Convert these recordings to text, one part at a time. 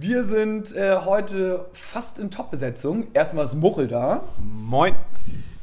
Wir sind äh, heute fast in Top-Besetzung. Erstmal ist Muchel da. Moin.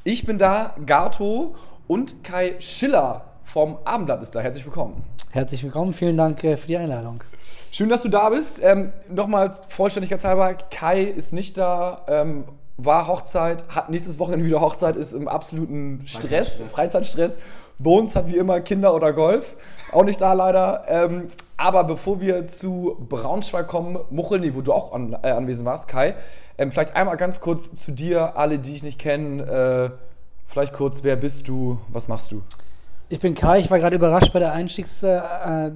Ich bin da, Gato und Kai Schiller vom Abendblatt ist da. Herzlich willkommen. Herzlich willkommen, vielen Dank äh, für die Einladung. Schön, dass du da bist. Ähm, Nochmal vollständigkeitshalber, Kai ist nicht da, ähm, war Hochzeit, hat nächstes Wochenende wieder Hochzeit, ist im absoluten Stress, Freizeitstress. Bones hat wie immer Kinder oder Golf, auch nicht da leider. Ähm, aber bevor wir zu Braunschweig kommen, Muchelny, wo du auch an, äh, anwesend warst, Kai, ähm, vielleicht einmal ganz kurz zu dir, alle, die ich nicht kenne. Äh, vielleicht kurz, wer bist du, was machst du? Ich bin Kai, ich war gerade überrascht bei der Einstiegs, äh,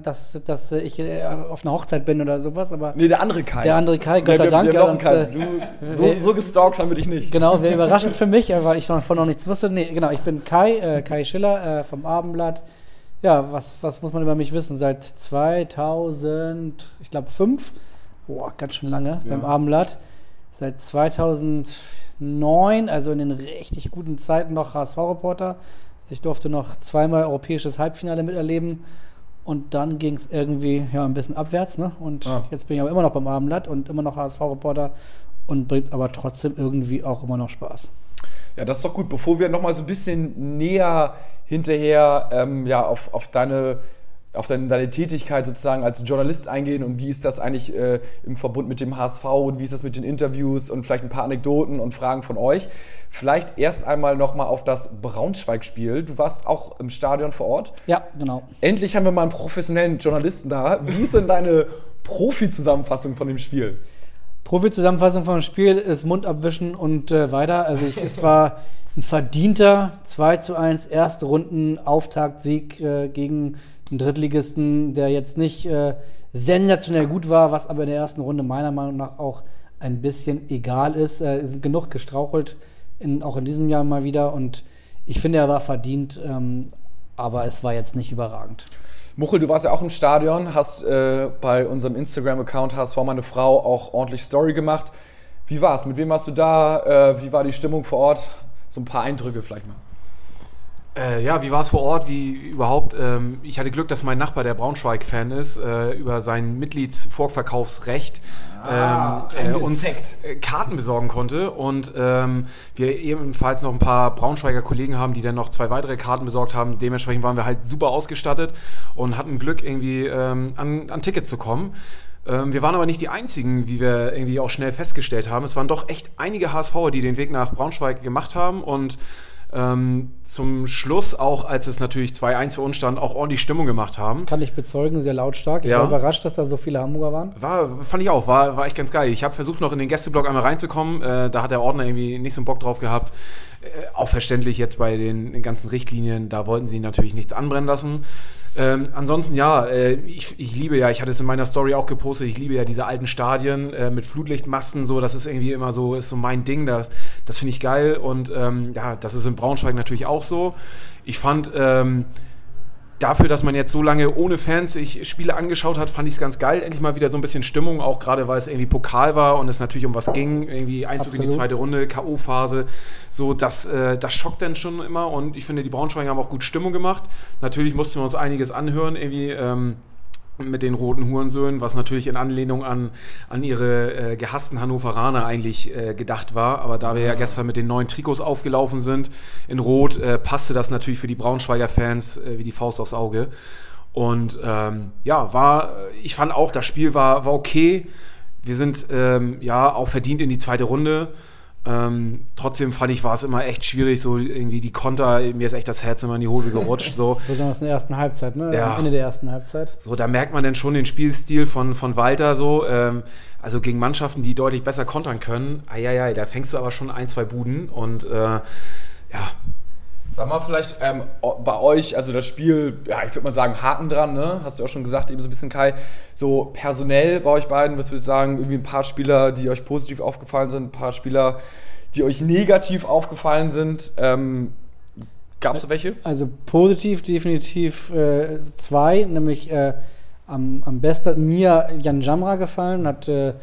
dass, dass ich äh, auf einer Hochzeit bin oder sowas, aber Nee, der andere Kai. der andere Kai, Gott sei Dank. wir sonst, äh, Du, so, gestalkt haben wir dich nicht. Genau, wäre überraschend für mich, weil ich davon noch nichts wusste. Nee, genau, ich bin Kai, äh, Kai Schiller äh, vom Abendblatt. Ja, was, was muss man über mich wissen? Seit 2000, ich glaube 5, boah, ganz schön lange beim Abendblatt. Seit 2009, also in den richtig guten Zeiten noch HSV-Reporter. Ich durfte noch zweimal europäisches Halbfinale miterleben. Und dann ging es irgendwie ja, ein bisschen abwärts. Ne? Und Ah. jetzt bin ich aber immer noch beim Abendblatt und immer noch HSV-Reporter und bringt aber trotzdem irgendwie auch immer noch Spaß. Ja, das ist doch gut. Bevor wir nochmal so ein bisschen näher hinterher ähm, ja, auf, auf deine auf deine, deine Tätigkeit sozusagen als Journalist eingehen und wie ist das eigentlich äh, im Verbund mit dem HSV und wie ist das mit den Interviews und vielleicht ein paar Anekdoten und Fragen von euch. Vielleicht erst einmal nochmal auf das Braunschweig-Spiel. Du warst auch im Stadion vor Ort. Ja, genau. Endlich haben wir mal einen professionellen Journalisten da. Wie ist denn deine Profi-Zusammenfassung von dem Spiel? Profi-Zusammenfassung vom Spiel ist Mund abwischen und äh, weiter. Also ich, es war ein verdienter 2 zu 1 erste Runden Auftaktsieg äh, gegen einen Drittligisten, der jetzt nicht äh, sensationell gut war, was aber in der ersten Runde meiner Meinung nach auch ein bisschen egal ist. Äh, sind genug gestrauchelt, in, auch in diesem Jahr mal wieder und ich finde, er war verdient, ähm, aber es war jetzt nicht überragend. Muchel, du warst ja auch im Stadion, hast äh, bei unserem Instagram-Account HSV meine Frau auch ordentlich Story gemacht. Wie war's? Mit wem warst du da? Äh, wie war die Stimmung vor Ort? So ein paar Eindrücke vielleicht mal. Äh, ja, wie war es vor Ort? Wie überhaupt? Ähm, ich hatte Glück, dass mein Nachbar, der Braunschweig-Fan ist, äh, über sein Mitgliedsvorverkaufsrecht Ah, ähm, äh, uns äh, Karten besorgen konnte und ähm, wir ebenfalls noch ein paar Braunschweiger Kollegen haben, die dann noch zwei weitere Karten besorgt haben. Dementsprechend waren wir halt super ausgestattet und hatten Glück, irgendwie ähm, an, an Tickets zu kommen. Ähm, wir waren aber nicht die einzigen, wie wir irgendwie auch schnell festgestellt haben. Es waren doch echt einige HSVer, die den Weg nach Braunschweig gemacht haben und ähm, zum Schluss auch, als es natürlich 2-1 für uns stand, auch ordentlich Stimmung gemacht haben. Kann ich bezeugen, sehr lautstark. Ich Ja. war überrascht, dass da so viele Hamburger waren. War, fand ich auch, war, war echt ganz geil. Ich habe versucht, noch in den Gästeblock einmal reinzukommen. Äh, da hat der Ordner irgendwie nicht so einen Bock drauf gehabt. Äh, auch verständlich jetzt bei den, den ganzen Richtlinien, da wollten sie natürlich nichts anbrennen lassen. Ähm, ansonsten ja, äh, ich, ich liebe ja, ich hatte es in meiner Story auch gepostet, ich liebe ja diese alten Stadien äh, mit Flutlichtmasten, so, das ist irgendwie immer so, ist so mein Ding, das, das finde ich geil und ähm, ja, das ist in Braunschweig natürlich auch so. Ich fand, ähm, dafür, dass man jetzt so lange ohne Fans sich Spiele angeschaut hat, fand ich es ganz geil. Endlich mal wieder so ein bisschen Stimmung, auch gerade weil es irgendwie Pokal war und es natürlich um was ging, irgendwie Einzug in die Absolut. zweite Runde, K.O.-Phase. So, das, äh, das schockt dann schon immer und ich finde, die Braunschweiger haben auch gut Stimmung gemacht. Natürlich mussten wir uns einiges anhören, irgendwie. Ähm, mit den roten Hurensöhnen, was natürlich in Anlehnung an, an ihre äh, gehassten Hannoveraner eigentlich äh, gedacht war. Aber da wir ja gestern mit den neuen Trikots aufgelaufen sind in Rot, äh, passte das natürlich für die Braunschweiger Fans äh, wie die Faust aufs Auge. Und ähm, ja, war, ich fand auch, das Spiel war, war okay. Wir sind ähm, ja auch verdient in die zweite Runde. Ähm, trotzdem fand ich, war es immer echt schwierig, so irgendwie die Konter, mir ist echt das Herz immer in die Hose gerutscht. So. Besonders in der ersten Halbzeit, ne? Ja. Am Ende der ersten Halbzeit. So, da merkt man dann schon den Spielstil von, von Walter so. Ähm, also gegen Mannschaften, die deutlich besser kontern können. Eieiei, da fängst du aber schon ein, zwei Buden und äh, ja, Sag mal vielleicht ähm, bei euch, also das Spiel, ja, ich würde mal sagen, Haken dran, ne? Hast du auch schon gesagt, eben so ein bisschen Kai. So personell bei euch beiden, was würdest du sagen, irgendwie ein paar Spieler, die euch positiv aufgefallen sind, ein paar Spieler, die euch negativ aufgefallen sind. Ähm, Gab es welche? Also positiv definitiv äh, zwei, nämlich äh, am, am besten hat mir Jan Jamra gefallen, hat äh,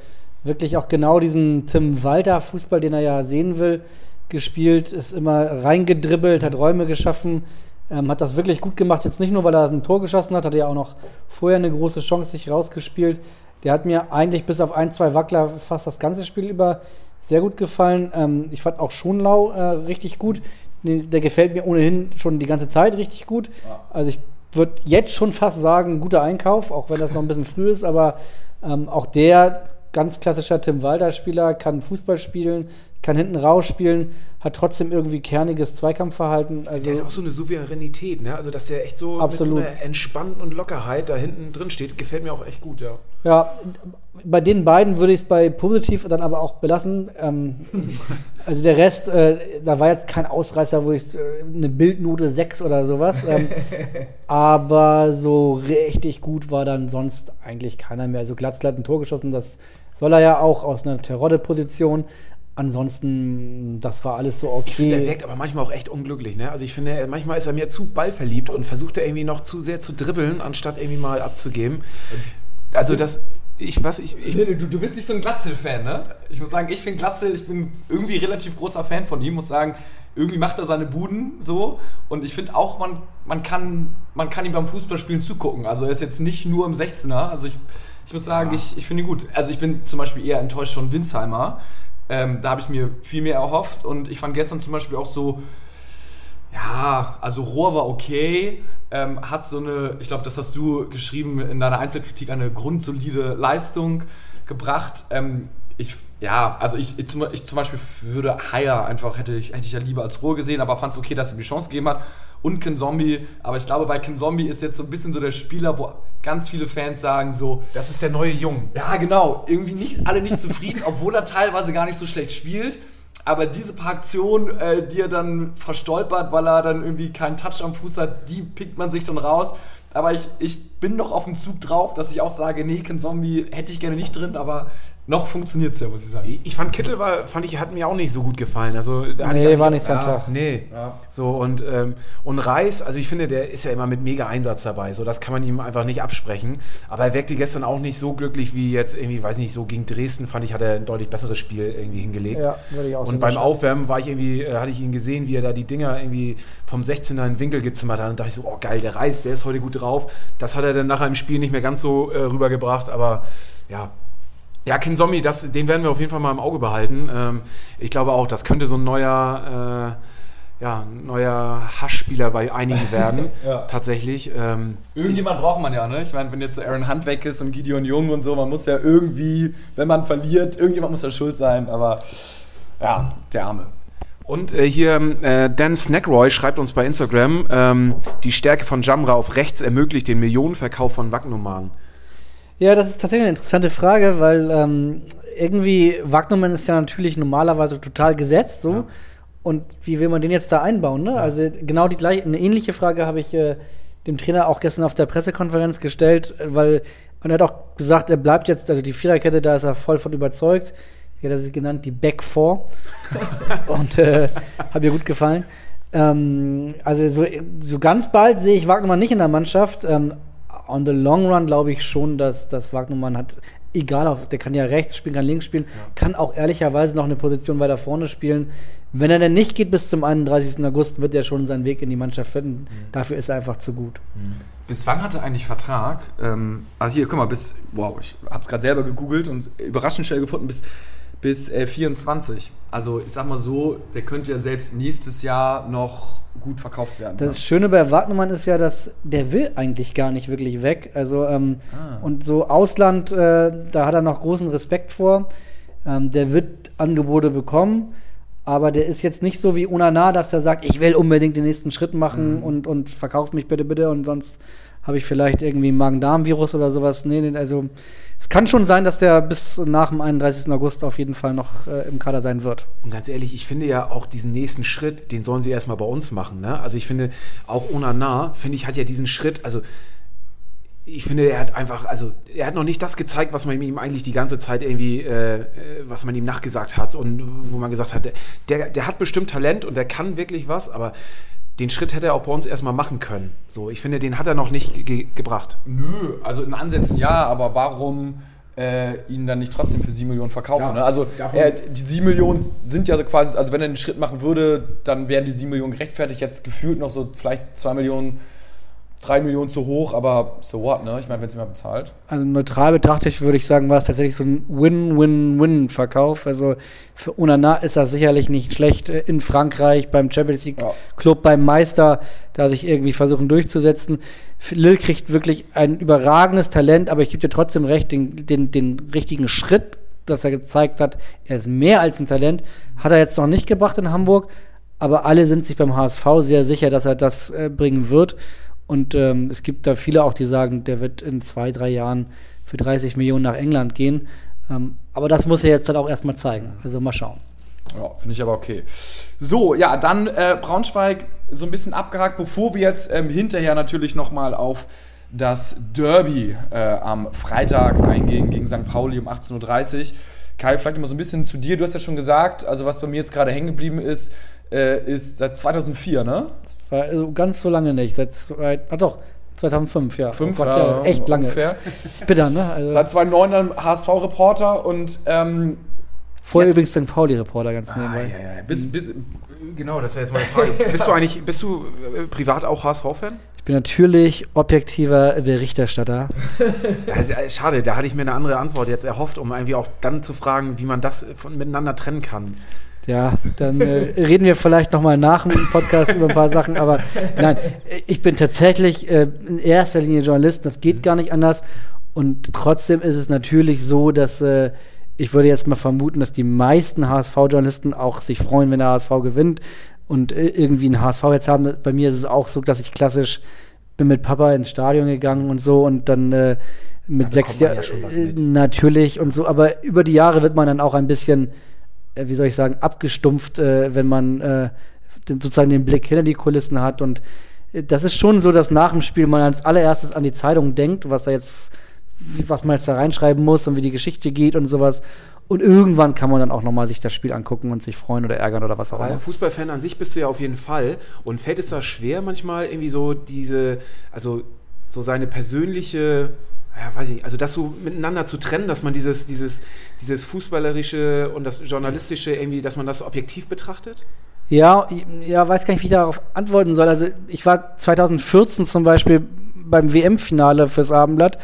wirklich auch genau diesen Tim Walter Fußball, den er ja sehen will, gespielt, ist immer reingedribbelt, hat Räume geschaffen, ähm, hat das wirklich gut gemacht. Jetzt nicht nur, weil er ein Tor geschossen hat, hat er ja auch noch vorher eine große Chance sich rausgespielt. Der hat mir eigentlich bis auf ein, zwei Wackler fast das ganze Spiel über sehr gut gefallen. Ähm, ich fand auch Schonlau äh, richtig gut. Der gefällt mir ohnehin schon die ganze Zeit richtig gut. Also ich würde jetzt schon fast sagen, guter Einkauf, auch wenn das noch ein bisschen früh ist, aber ähm, auch der ganz klassischer Tim Walder-Spieler, kann Fußball spielen, kann hinten rausspielen, hat trotzdem irgendwie kerniges Zweikampfverhalten. Also der hat auch so eine Souveränität, ne? Also dass der echt so absolut. mit so einer Entspannung und Lockerheit da hinten drin steht, gefällt mir auch echt gut, ja. Ja, bei den beiden würde ich es bei positiv dann aber auch belassen. Ähm, also der Rest, äh, da war jetzt kein Ausreißer, wo ich äh, eine Bildnote 6 oder sowas. Ähm, aber so richtig gut war dann sonst eigentlich keiner mehr. Also Glatzl hat ein Tor geschossen, das soll er ja auch aus einer Terodde-Position. Ansonsten, das war alles so okay. Der wirkt aber manchmal auch echt unglücklich, ne? Also ich finde, manchmal ist er mir zu ballverliebt und versucht er irgendwie noch zu sehr zu dribbeln, anstatt irgendwie mal abzugeben. Also das, ich was ich, ich du, du bist nicht so ein Glatzel-Fan, ne? Ich muss sagen, ich finde Glatzel, ich bin irgendwie relativ großer Fan von ihm, muss sagen, irgendwie macht er seine Buden so und ich finde auch, man, man, kann, man kann ihm beim Fußballspielen zugucken. Also er ist jetzt nicht nur im 16er, also ich, ich muss sagen, ja. ich, ich finde ihn gut. Also ich bin zum Beispiel eher enttäuscht von Winsheimer, ähm, da habe ich mir viel mehr erhofft und ich fand gestern zum Beispiel auch so, ja, also Rohr war okay, ähm, hat so eine, ich glaube, das hast du geschrieben in deiner Einzelkritik, eine grundsolide Leistung gebracht. Ähm, ich, ja, also ich, ich, zum, ich zum Beispiel würde Haier einfach, hätte ich, hätte ich ja lieber als Rohr gesehen, aber fand es okay, dass er ihm die Chance gegeben hat. Und Ken Zombie, aber ich glaube, bei Ken Zombie ist jetzt so ein bisschen so der Spieler, wo ganz viele Fans sagen so, das ist der neue Jung. Ja, genau. Irgendwie nicht alle nicht zufrieden, obwohl er teilweise gar nicht so schlecht spielt. Aber diese paar Aktionen, äh, die er dann verstolpert, weil er dann irgendwie keinen Touch am Fuß hat, die pickt man sich dann raus. Aber ich, ich bin noch auf dem Zug drauf, dass ich auch sage, nee, Ken Zombie hätte ich gerne nicht drin, aber noch funktioniert es ja, muss ich sagen. Ich fand Kittel war, fand ich, hat mir auch nicht so gut gefallen. Also, da nee, war nicht sein ja, Tag. Nee. Ja. So, und, ähm, und Reis, also ich finde, der ist ja immer mit mega Einsatz dabei. So, das kann man ihm einfach nicht absprechen. Aber er wirkte gestern auch nicht so glücklich wie jetzt irgendwie, weiß nicht, so gegen Dresden, fand ich, hat er ein deutlich besseres Spiel irgendwie hingelegt. Ja, würde ich auch Und beim Aufwärmen war ich irgendwie, äh, hatte ich ihn gesehen, wie er da die Dinger irgendwie vom 16er in den Winkel gezimmert hat. Und dachte ich so, oh geil, der Reis, der ist heute gut drauf. Das hat er dann nachher im Spiel nicht mehr ganz so äh, rübergebracht, aber ja, ja, Ken Zombie, das, den werden wir auf jeden Fall mal im Auge behalten. Ähm, ich glaube auch, das könnte so ein neuer, äh, ja, neuer Hassspieler bei einigen werden. ja. Tatsächlich. Ähm, Irgendjemand braucht man ja, ne? Ich meine, wenn jetzt so Aaron Hunt weg ist und Gideon Jung und so, man muss ja irgendwie, wenn man verliert, irgendjemand muss ja schuld sein, aber ja, der Arme. Und äh, hier äh, Dan Snackroy schreibt uns bei Instagram, ähm, die Stärke von Jamra auf rechts ermöglicht den Millionenverkauf von Wagnumann. Ja, das ist tatsächlich eine interessante Frage, weil ähm, irgendwie Wagnermann ist ja natürlich normalerweise total gesetzt, so. Ja. Und wie will man den jetzt da einbauen? Ne? Ja. Also genau die gleiche, eine ähnliche Frage habe ich äh, dem Trainer auch gestern auf der Pressekonferenz gestellt, weil und er hat auch gesagt, er bleibt jetzt, also die Viererkette, da ist er voll von überzeugt. Wie hat er sie genannt? Die Back Four. und äh, hat mir gut gefallen. Ähm, also so, so ganz bald sehe ich Wagnermann nicht in der Mannschaft. Ähm, on the long run glaube ich schon, dass, dass Wagnermann hat, egal, auf, der kann ja rechts spielen, kann links spielen, ja. kann auch ehrlicherweise noch eine Position weiter vorne spielen. Wenn er denn nicht geht bis zum 31. August, wird er schon seinen Weg in die Mannschaft finden. Mhm. Dafür ist er einfach zu gut. Mhm. Bis wann hat er eigentlich Vertrag? Ähm, also hier, guck mal, bis, wow, ich habe es gerade selber gegoogelt und überraschend schnell gefunden, bis bis äh, 24. Also ich sag mal so, der könnte ja selbst nächstes Jahr noch gut verkauft werden. Das ne? Schöne bei Wagnermann ist ja, dass der will eigentlich gar nicht wirklich weg. Also ähm, ah. und so Ausland, äh, da hat er noch großen Respekt vor. Ähm, der wird Angebote bekommen, aber der ist jetzt nicht so wie Unana, dass er sagt, ich will unbedingt den nächsten Schritt machen mhm. und, und verkauft mich bitte, bitte und sonst habe ich vielleicht irgendwie ein Magen-Darm-Virus oder sowas. Nee, nee, also es kann schon sein, dass der bis nach dem 31. August auf jeden Fall noch äh, im Kader sein wird. Und ganz ehrlich, ich finde ja auch diesen nächsten Schritt, den sollen sie erstmal bei uns machen. Ne? Also ich finde, auch Onana, finde ich, hat ja diesen Schritt, also ich finde, er hat einfach, also er hat noch nicht das gezeigt, was man ihm eigentlich die ganze Zeit irgendwie, äh, was man ihm nachgesagt hat und wo man gesagt hat, der, der hat bestimmt Talent und der kann wirklich was, aber den Schritt hätte er auch bei uns erstmal machen können. So, ich finde, den hat er noch nicht ge gebracht. Nö, also in Ansätzen ja, aber warum äh, ihn dann nicht trotzdem für 7 Millionen verkaufen? Ja, ne? Also er, die 7 Millionen sind ja so quasi, also wenn er einen Schritt machen würde, dann wären die 7 Millionen gerechtfertigt. Jetzt gefühlt noch so vielleicht 2 Millionen 3 Millionen zu hoch, aber so what, ne? Ich meine, wenn es jemand bezahlt. Also neutral betrachtet würde ich sagen, war es tatsächlich so ein Win-Win-Win-Verkauf. Also für Onana ist das sicherlich nicht schlecht. In Frankreich beim Champions League ja. Club, beim Meister, da sich irgendwie versuchen durchzusetzen. Lil kriegt wirklich ein überragendes Talent, aber ich gebe dir trotzdem recht, den, den, den richtigen Schritt, dass er gezeigt hat, er ist mehr als ein Talent, hat er jetzt noch nicht gebracht in Hamburg, aber alle sind sich beim HSV sehr sicher, dass er das äh, bringen wird. Und ähm, es gibt da viele auch, die sagen, der wird in zwei, drei Jahren für 30 Millionen nach England gehen. Ähm, aber das muss er jetzt dann auch erstmal zeigen. Also mal schauen. Ja, finde ich aber okay. So, ja, dann äh, Braunschweig so ein bisschen abgehakt, bevor wir jetzt ähm, hinterher natürlich nochmal auf das Derby äh, am Freitag eingehen gegen St. Pauli um 18.30 Uhr. Kai, vielleicht mal so ein bisschen zu dir. Du hast ja schon gesagt, also was bei mir jetzt gerade hängen geblieben ist, äh, ist seit 2004, ne? War also ganz so lange nicht. Seit zwei, ah doch, 2005, ja. Fünf, oh Gott, ja, echt lange. Ungefähr. Bitter, ne? Also Seit 2009 dann HSV-Reporter und ähm, Vorher übrigens St. Pauli-Reporter ganz ah, nebenbei. Ja, ja. Bis, bis, genau, das ja jetzt meine Frage. bist du eigentlich, bist du äh, privat auch HSV-Fan? Ich bin natürlich objektiver Berichterstatter. schade, da hatte ich mir eine andere Antwort jetzt erhofft, um irgendwie auch dann zu fragen, wie man das von, miteinander trennen kann. Ja, dann äh, reden wir vielleicht nochmal nach dem Podcast über ein paar Sachen. Aber nein, ich bin tatsächlich äh, in erster Linie Journalist. Das geht gar nicht anders. Und trotzdem ist es natürlich so, dass äh, ich würde jetzt mal vermuten, dass die meisten HSV-Journalisten auch sich freuen, wenn der HSV gewinnt und äh, irgendwie ein HSV jetzt haben. Bei mir ist es auch so, dass ich klassisch bin mit Papa ins Stadion gegangen und so und dann äh, mit sechs Jahren ja natürlich und so. Aber über die Jahre wird man dann auch ein bisschen äh, wie soll ich sagen, abgestumpft, äh, wenn man äh, den, sozusagen den Blick hinter die Kulissen hat. Und äh, das ist schon so, dass nach dem Spiel man als allererstes an die Zeitung denkt, was da jetzt, was man jetzt da reinschreiben muss und wie die Geschichte geht und sowas. Und irgendwann kann man dann auch nochmal sich das Spiel angucken und sich freuen oder ärgern oder was auch immer. Fußballfan an sich bist du ja auf jeden Fall. Und fällt es da schwer manchmal irgendwie so diese, also so seine persönliche ja, weiß ich nicht, also das so miteinander zu trennen, dass man dieses, dieses, dieses Fußballerische und das Journalistische irgendwie, dass man das objektiv betrachtet? Ja, ja, weiß gar nicht, wie ich darauf antworten soll. Also ich war 2014 zum Beispiel beim WM-Finale fürs Abendblatt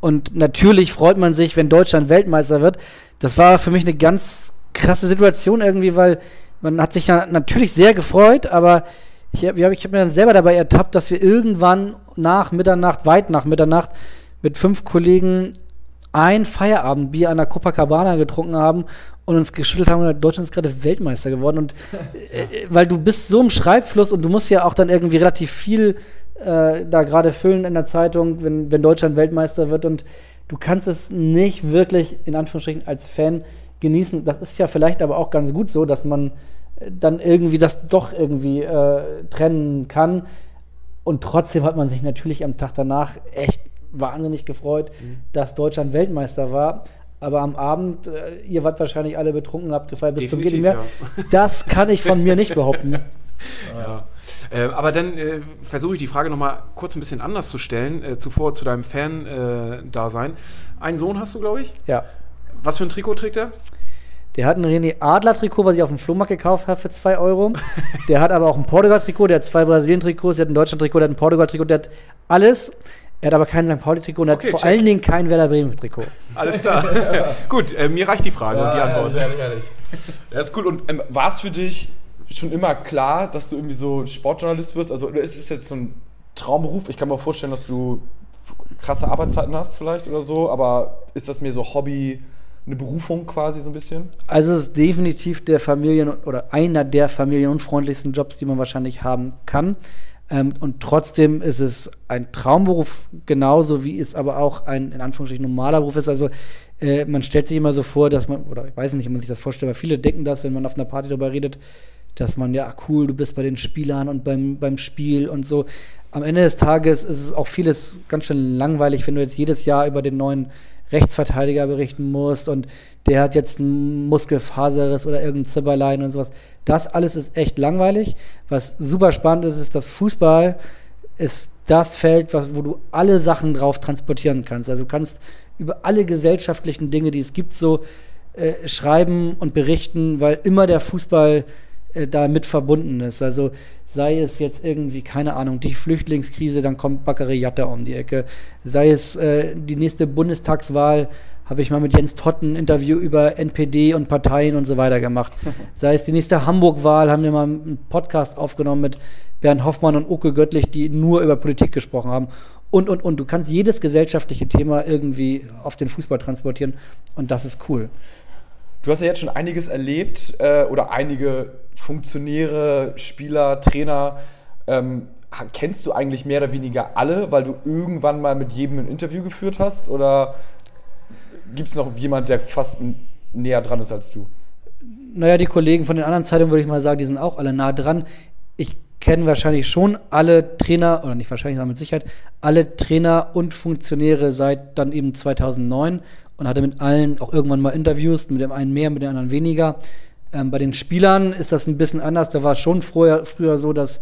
und natürlich freut man sich, wenn Deutschland Weltmeister wird. Das war für mich eine ganz krasse Situation irgendwie, weil man hat sich natürlich sehr gefreut, aber ich habe ich hab mir dann selber dabei ertappt, dass wir irgendwann nach Mitternacht, weit nach Mitternacht, mit fünf Kollegen ein Feierabendbier an der Copacabana getrunken haben und uns geschüttelt haben, Deutschland ist gerade Weltmeister geworden. Und äh, weil du bist so im Schreibfluss und du musst ja auch dann irgendwie relativ viel äh, da gerade füllen in der Zeitung, wenn, wenn Deutschland Weltmeister wird und du kannst es nicht wirklich in Anführungsstrichen als Fan genießen. Das ist ja vielleicht aber auch ganz gut so, dass man äh, dann irgendwie das doch irgendwie äh, trennen kann. Und trotzdem hat man sich natürlich am Tag danach echt wahnsinnig gefreut, mhm. dass Deutschland Weltmeister war. Aber am Abend, äh, ihr wart wahrscheinlich alle betrunken, habt gefeiert bis zum Geht mehr. Ja. Das kann ich von mir nicht behaupten. Ja. Äh, aber dann äh, versuche ich die Frage nochmal kurz ein bisschen anders zu stellen, äh, zuvor zu deinem Fan-Dasein. Einen Sohn hast du, glaube ich? Ja. Was für ein Trikot trägt er? Der hat ein René Adler-Trikot, was ich auf dem Flohmarkt gekauft habe für 2 Euro. der hat aber auch ein Portugal-Trikot, der hat zwei Brasilien-Trikots, der hat ein Deutschland-Trikot, der hat ein Portugal-Trikot, der hat alles. Er hat aber kein St. Pauli-Trikot und okay, hat vor check. allen Dingen kein Werder Bremen-Trikot. Alles klar. Gut, äh, mir reicht die Frage ja, und die Antwort. Ehrlich, ehrlich. Ja, ist cool. Und ähm, war es für dich schon immer klar, dass du irgendwie so Sportjournalist wirst? Also ist es jetzt so ein Traumberuf? Ich kann mir auch vorstellen, dass du krasse Arbeitszeiten hast vielleicht oder so, aber ist das mehr so Hobby, eine Berufung quasi so ein bisschen? Also es ist definitiv der Familien- oder einer der familienunfreundlichsten Jobs, die man wahrscheinlich haben kann. Ähm, und trotzdem ist es ein Traumberuf, genauso wie es aber auch ein in Anführungsstrichen normaler Beruf ist. Also äh, man stellt sich immer so vor, dass man, oder ich weiß nicht, wie man sich das vorstellt, aber viele denken das, wenn man auf einer Party darüber redet, dass man, ja, cool, du bist bei den Spielern und beim, beim Spiel und so. Am Ende des Tages ist es auch vieles ganz schön langweilig, wenn du jetzt jedes Jahr über den neuen Rechtsverteidiger berichten musst und der hat jetzt einen Muskelfaserriss oder irgendein Zipperlein und sowas. Das alles ist echt langweilig. Was super spannend ist, ist, dass Fußball ist das Feld, wo du alle Sachen drauf transportieren kannst. Also du kannst über alle gesellschaftlichen Dinge, die es gibt, so äh, schreiben und berichten, weil immer der Fußball äh, da mit verbunden ist. Also sei es jetzt irgendwie, keine Ahnung, die Flüchtlingskrise, dann kommt Bakary Jatta um die Ecke. Sei es äh, die nächste Bundestagswahl, habe ich mal mit Jens Totten ein Interview über NPD und Parteien und so weiter gemacht. Sei es die nächste Hamburg-Wahl, haben wir mal einen Podcast aufgenommen mit Bernd Hoffmann und Uke Göttlich, die nur über Politik gesprochen haben. Und, und, und. Du kannst jedes gesellschaftliche Thema irgendwie auf den Fußball transportieren und das ist cool. Du hast ja jetzt schon einiges erlebt äh, oder einige Funktionäre, Spieler, Trainer. Ähm, kennst du eigentlich mehr oder weniger alle, weil du irgendwann mal mit jedem ein Interview geführt hast? Oder gibt es noch jemand, der fast näher dran ist als du? Naja, die Kollegen von den anderen Zeitungen würde ich mal sagen, die sind auch alle nah dran. Ich kenne wahrscheinlich schon alle Trainer, oder nicht wahrscheinlich, sondern mit Sicherheit, alle Trainer und Funktionäre seit dann eben 2009 und hatte mit allen auch irgendwann mal Interviews, mit dem einen mehr, mit dem anderen weniger. Ähm, bei den Spielern ist das ein bisschen anders. Da war schon früher, früher so, dass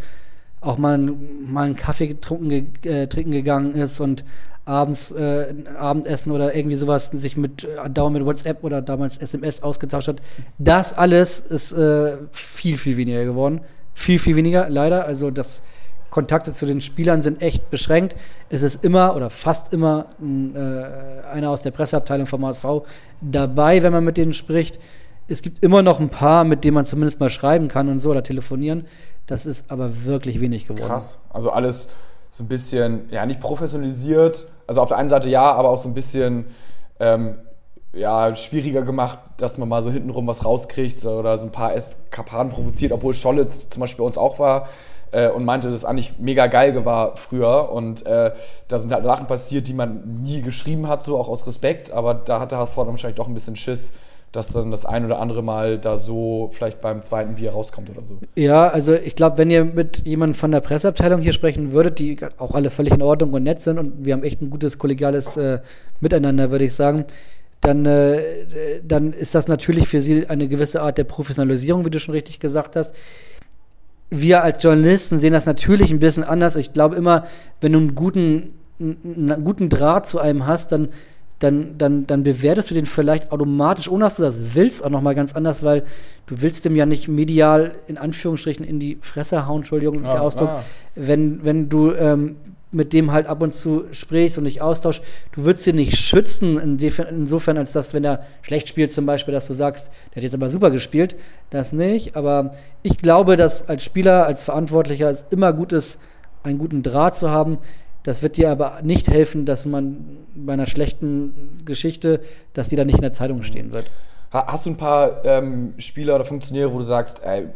auch mal, mal einen Kaffee getrunken, äh, trinken gegangen ist und abends äh, Abendessen oder irgendwie sowas sich mit äh, dauernd mit WhatsApp oder damals SMS ausgetauscht hat. Das alles ist äh, viel, viel weniger geworden. Viel, viel weniger, leider. Also das Kontakte zu den Spielern sind echt beschränkt. Es ist immer oder fast immer äh, einer aus der Presseabteilung vom HSV dabei, wenn man mit denen spricht. Es gibt immer noch ein paar, mit denen man zumindest mal schreiben kann und so oder telefonieren. Das ist aber wirklich wenig geworden. Krass. Also alles so ein bisschen, ja, nicht professionalisiert. Also auf der einen Seite ja, aber auch so ein bisschen ähm, ja, schwieriger gemacht, dass man mal so hintenrum was rauskriegt oder so ein paar Eskapaden provoziert, obwohl Schollitz zum Beispiel bei uns auch war äh, und meinte, dass es eigentlich mega geil war früher und äh, da sind halt Sachen passiert, die man nie geschrieben hat, so auch aus Respekt, aber da hatte HSV wahrscheinlich doch ein bisschen Schiss, dass dann das ein oder andere Mal da so vielleicht beim zweiten Bier rauskommt oder so. Ja, also ich glaube, wenn ihr mit jemandem von der Presseabteilung hier sprechen würdet, die auch alle völlig in Ordnung und nett sind und wir haben echt ein gutes kollegiales äh, Miteinander, würde ich sagen, dann, äh, dann ist das natürlich für sie eine gewisse Art der Professionalisierung, wie du schon richtig gesagt hast. Wir als Journalisten sehen das natürlich ein bisschen anders. Ich glaube immer, wenn du einen guten, einen guten Draht zu einem hast, dann dann, dann, dann bewertest du den vielleicht automatisch, ohne dass du das willst, auch nochmal ganz anders, weil du willst dem ja nicht medial in Anführungsstrichen in die Fresse hauen, Entschuldigung, ja, der Ausdruck, ah. wenn, wenn du ähm, mit dem halt ab und zu sprichst und dich austauschst, du würdest ihn nicht schützen, insofern, als dass, wenn er schlecht spielt zum Beispiel, dass du sagst, der hat jetzt aber super gespielt, das nicht, aber ich glaube, dass als Spieler, als Verantwortlicher es immer gut ist, einen guten Draht zu haben, das wird dir aber nicht helfen, dass man bei einer schlechten Geschichte, dass die da nicht in der Zeitung stehen wird. Hast du ein paar ähm, Spieler oder Funktionäre, wo du sagst, ey,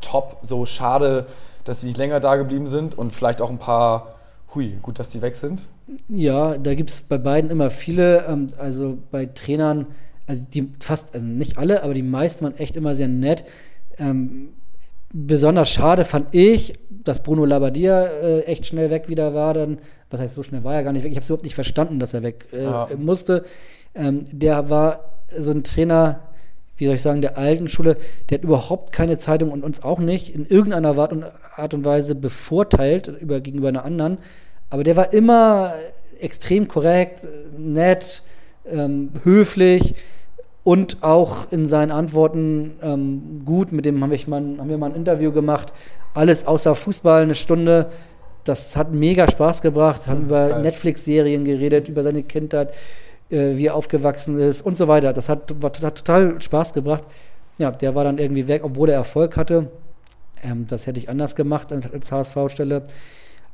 top, so schade, dass sie nicht länger da geblieben sind und vielleicht auch ein paar, hui, gut, dass die weg sind? Ja, da gibt es bei beiden immer viele. Ähm, also bei Trainern, also die fast, also nicht alle, aber die meisten waren echt immer sehr nett. Ähm, besonders schade fand ich, dass Bruno Labbadia äh, echt schnell weg wieder war. Dann, was heißt, so schnell war er gar nicht weg. Ich habe es überhaupt nicht verstanden, dass er weg äh, ja. musste. Ähm, der war so ein Trainer, wie soll ich sagen, der alten Schule, der hat überhaupt keine Zeitung und uns auch nicht in irgendeiner Art und Weise bevorteilt über, gegenüber einer anderen. Aber der war immer extrem korrekt, nett, ähm, höflich und auch in seinen Antworten ähm, gut. Mit dem haben wir, mal, haben wir mal ein Interview gemacht. Alles außer Fußball, eine Stunde. Das hat mega Spaß gebracht. Haben über Netflix-Serien geredet, über seine Kindheit, äh, wie er aufgewachsen ist und so weiter. Das hat, war, hat total Spaß gebracht. Ja, der war dann irgendwie weg, obwohl er Erfolg hatte. Ähm, das hätte ich anders gemacht als HSV-Stelle.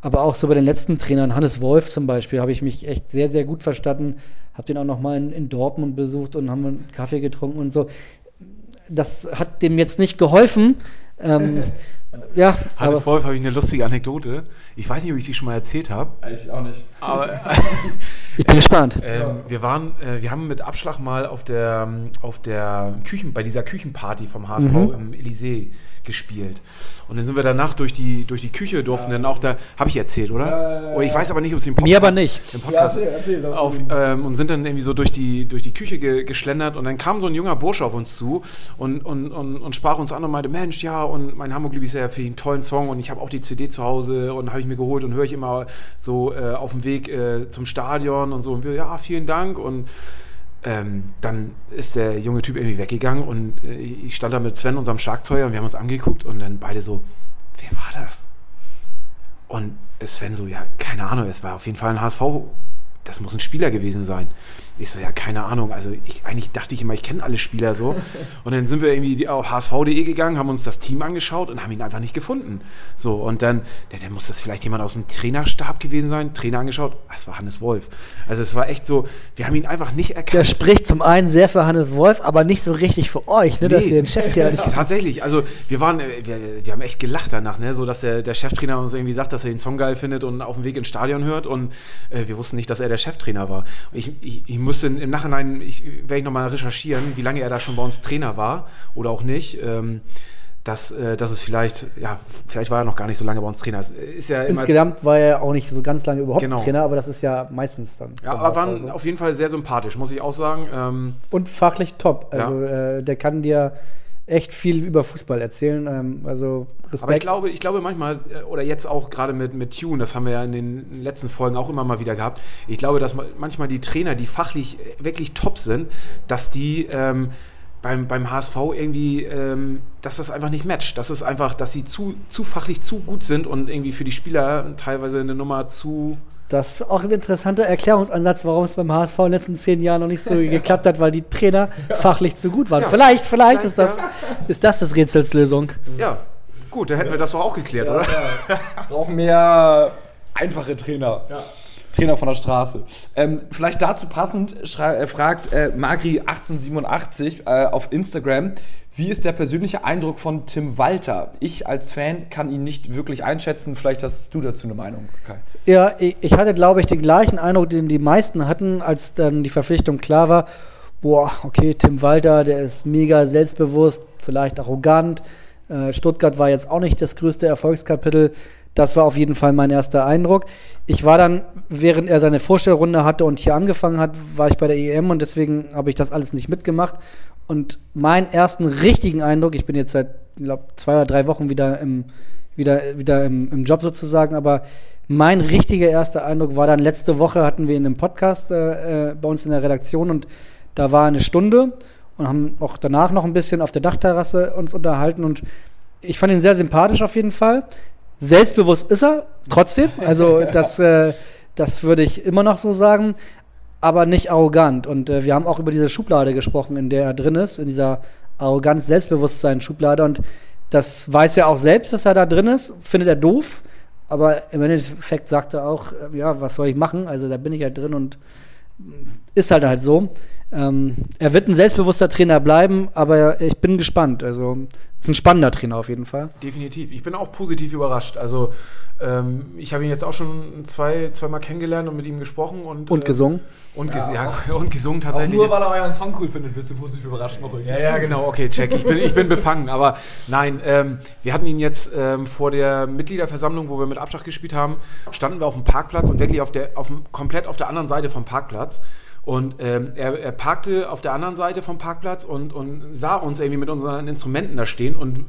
Aber auch so bei den letzten Trainern, Hannes Wolf zum Beispiel, habe ich mich echt sehr, sehr gut verstanden. Habe den auch noch mal in, in, Dortmund besucht und haben einen Kaffee getrunken und so. Das hat dem jetzt nicht geholfen. Ähm, Ja, Hannes Wolf habe ich eine lustige Anekdote. Ich weiß nicht, ob ich die schon mal erzählt habe. Ich auch nicht. Aber ich bin gespannt. ähm, wir waren, äh, wir haben mit Abschlag mal auf der, ähm, auf der Küchen, bei dieser Küchenparty vom HSV Mhm. im Elysée gespielt. Und dann sind wir danach durch die, durch die Küche, durften dann auch da, habe ich erzählt, oder? Ja, ja, ja, Oder ich ja. weiß aber nicht, ob es im Mir aber nicht. Im Podcast Ja, erzähl, erzähl, auf, ähm, und sind dann irgendwie so durch die, durch die Küche ge geschlendert und dann kam so ein junger Bursche auf uns zu und, und, und, und sprach uns an und meinte, Mensch, ja, und mein Hamburg liebe ich sehr für einen tollen Song und ich habe auch die CD zu Hause und habe ich mir geholt und höre ich immer so äh, auf dem Weg äh, zum Stadion und so und wir, ja, vielen Dank und ähm, dann ist der junge Typ irgendwie weggegangen und äh, ich stand da mit Sven, unserem Schlagzeuger, und wir haben uns angeguckt und dann beide so, wer war das? Und Sven so, ja, keine Ahnung, es war auf jeden Fall ein HSV, das muss ein Spieler gewesen sein. Ich so, ja, keine Ahnung, also ich, eigentlich dachte ich immer, ich kenne alle Spieler so. Und dann sind wir irgendwie auf hsv.de gegangen, haben uns das Team angeschaut und haben ihn einfach nicht gefunden. So, und dann, der, der muss das vielleicht jemand aus dem Trainerstab gewesen sein, Trainer angeschaut, ah, es war Hannes Wolf. Also es war echt so, wir haben ihn einfach nicht erkannt. Der spricht zum einen sehr für Hannes Wolf, aber nicht so richtig für euch, ne, dass Nee. ihr den Cheftrainer nicht Tatsächlich, also wir waren, äh, wir, wir haben echt gelacht danach, ne? so dass der, der Cheftrainer uns irgendwie sagt, dass er den Song geil findet und auf dem Weg ins Stadion hört und äh, wir wussten nicht, dass er der Cheftrainer war. Ich, ich, ich musste im Nachhinein, ich werde ich nochmal recherchieren, wie lange er da schon bei uns Trainer war oder auch nicht. Ähm, dass, äh, dass es vielleicht, ja, vielleicht war er noch gar nicht so lange bei uns Trainer. Ist ja Insgesamt war er auch nicht so ganz lange überhaupt Genau. Trainer, aber das ist ja meistens dann. ja, aber waren so. auf jeden Fall sehr sympathisch, muss ich auch sagen. Ähm, Und fachlich top. Also äh, der kann dir echt viel über Fußball erzählen. Ähm, also Respekt. Aber ich glaube, ich glaube manchmal, äh, oder jetzt auch gerade mit, mit Tune, das haben wir ja in den letzten Folgen auch immer mal wieder gehabt, ich glaube, dass ma- manchmal die Trainer, die fachlich äh, wirklich top sind, dass die ähm, beim, beim HSV irgendwie, ähm, dass das einfach nicht matcht. Dass es einfach, dass sie zu, zu fachlich zu gut sind und irgendwie für die Spieler teilweise eine Nummer zu. Das ist auch ein interessanter Erklärungsansatz, warum es beim HSV in den letzten zehn Jahren noch nicht so geklappt hat, weil die Trainer fachlich zu gut waren. Ja. Vielleicht, vielleicht, Vielleicht, ist, das, ist das das Rätselslösung. Ja, gut, da hätten wir das doch auch geklärt, oder? brauchen mehr einfache Trainer. Trainer von der Straße. Ähm, vielleicht dazu passend äh, fragt äh, Magri1887 äh, auf Instagram, wie ist der persönliche Eindruck von Tim Walter? Ich als Fan kann ihn nicht wirklich einschätzen. Vielleicht hast du dazu eine Meinung, Kai. Ja, ich, hatte, glaube ich, den gleichen Eindruck, den die meisten hatten, als dann die Verpflichtung klar war. Boah, okay, Tim Walter, der ist mega selbstbewusst, vielleicht arrogant. Äh, Stuttgart war jetzt auch nicht das größte Erfolgskapitel. Das war auf jeden Fall mein erster Eindruck. Ich war dann, während er seine Vorstellrunde hatte und hier angefangen hat, war ich bei der EM und deswegen habe ich das alles nicht mitgemacht. Und meinen ersten richtigen Eindruck, ich bin jetzt seit, glaube zwei oder drei Wochen wieder im, wieder, wieder im, im Job sozusagen, aber mein richtiger erster Eindruck war dann letzte Woche hatten wir ihn im Podcast äh, äh, bei uns in der Redaktion und da war eine Stunde und haben auch danach noch ein bisschen auf der Dachterrasse uns unterhalten und ich fand ihn sehr sympathisch auf jeden Fall. Selbstbewusst ist er trotzdem, also das, äh, das würde ich immer noch so sagen, aber nicht arrogant. Und äh, wir haben auch über diese Schublade gesprochen, in der er drin ist, in dieser Arroganz-Selbstbewusstsein-Schublade. Und das weiß er auch selbst, dass er da drin ist, findet er doof. Aber im Endeffekt sagt er auch, äh, ja, was soll ich machen? Also da bin ich halt drin und ist halt halt so. Ähm, er wird ein selbstbewusster Trainer bleiben, aber ich bin gespannt. Also ist ein spannender Trainer auf jeden Fall. Definitiv. Ich bin auch positiv überrascht. Also ähm, ich habe ihn jetzt auch schon zwei, zweimal kennengelernt und mit ihm gesprochen und, Und äh, gesungen. Und, ges Ja, ja, und gesungen tatsächlich. er euren Song cool findet, bist du positiv überrascht. Noch Ja, ja, genau, okay, check. Ich bin, ich bin befangen. Aber nein, ähm, wir hatten ihn jetzt ähm, vor der Mitgliederversammlung, wo wir mit Abschlag gespielt haben, standen wir auf dem Parkplatz und wirklich auf der, auf dem, komplett auf der anderen Seite vom Parkplatz. Und ähm, er, er parkte auf der anderen Seite vom Parkplatz und, und sah uns irgendwie mit unseren Instrumenten da stehen und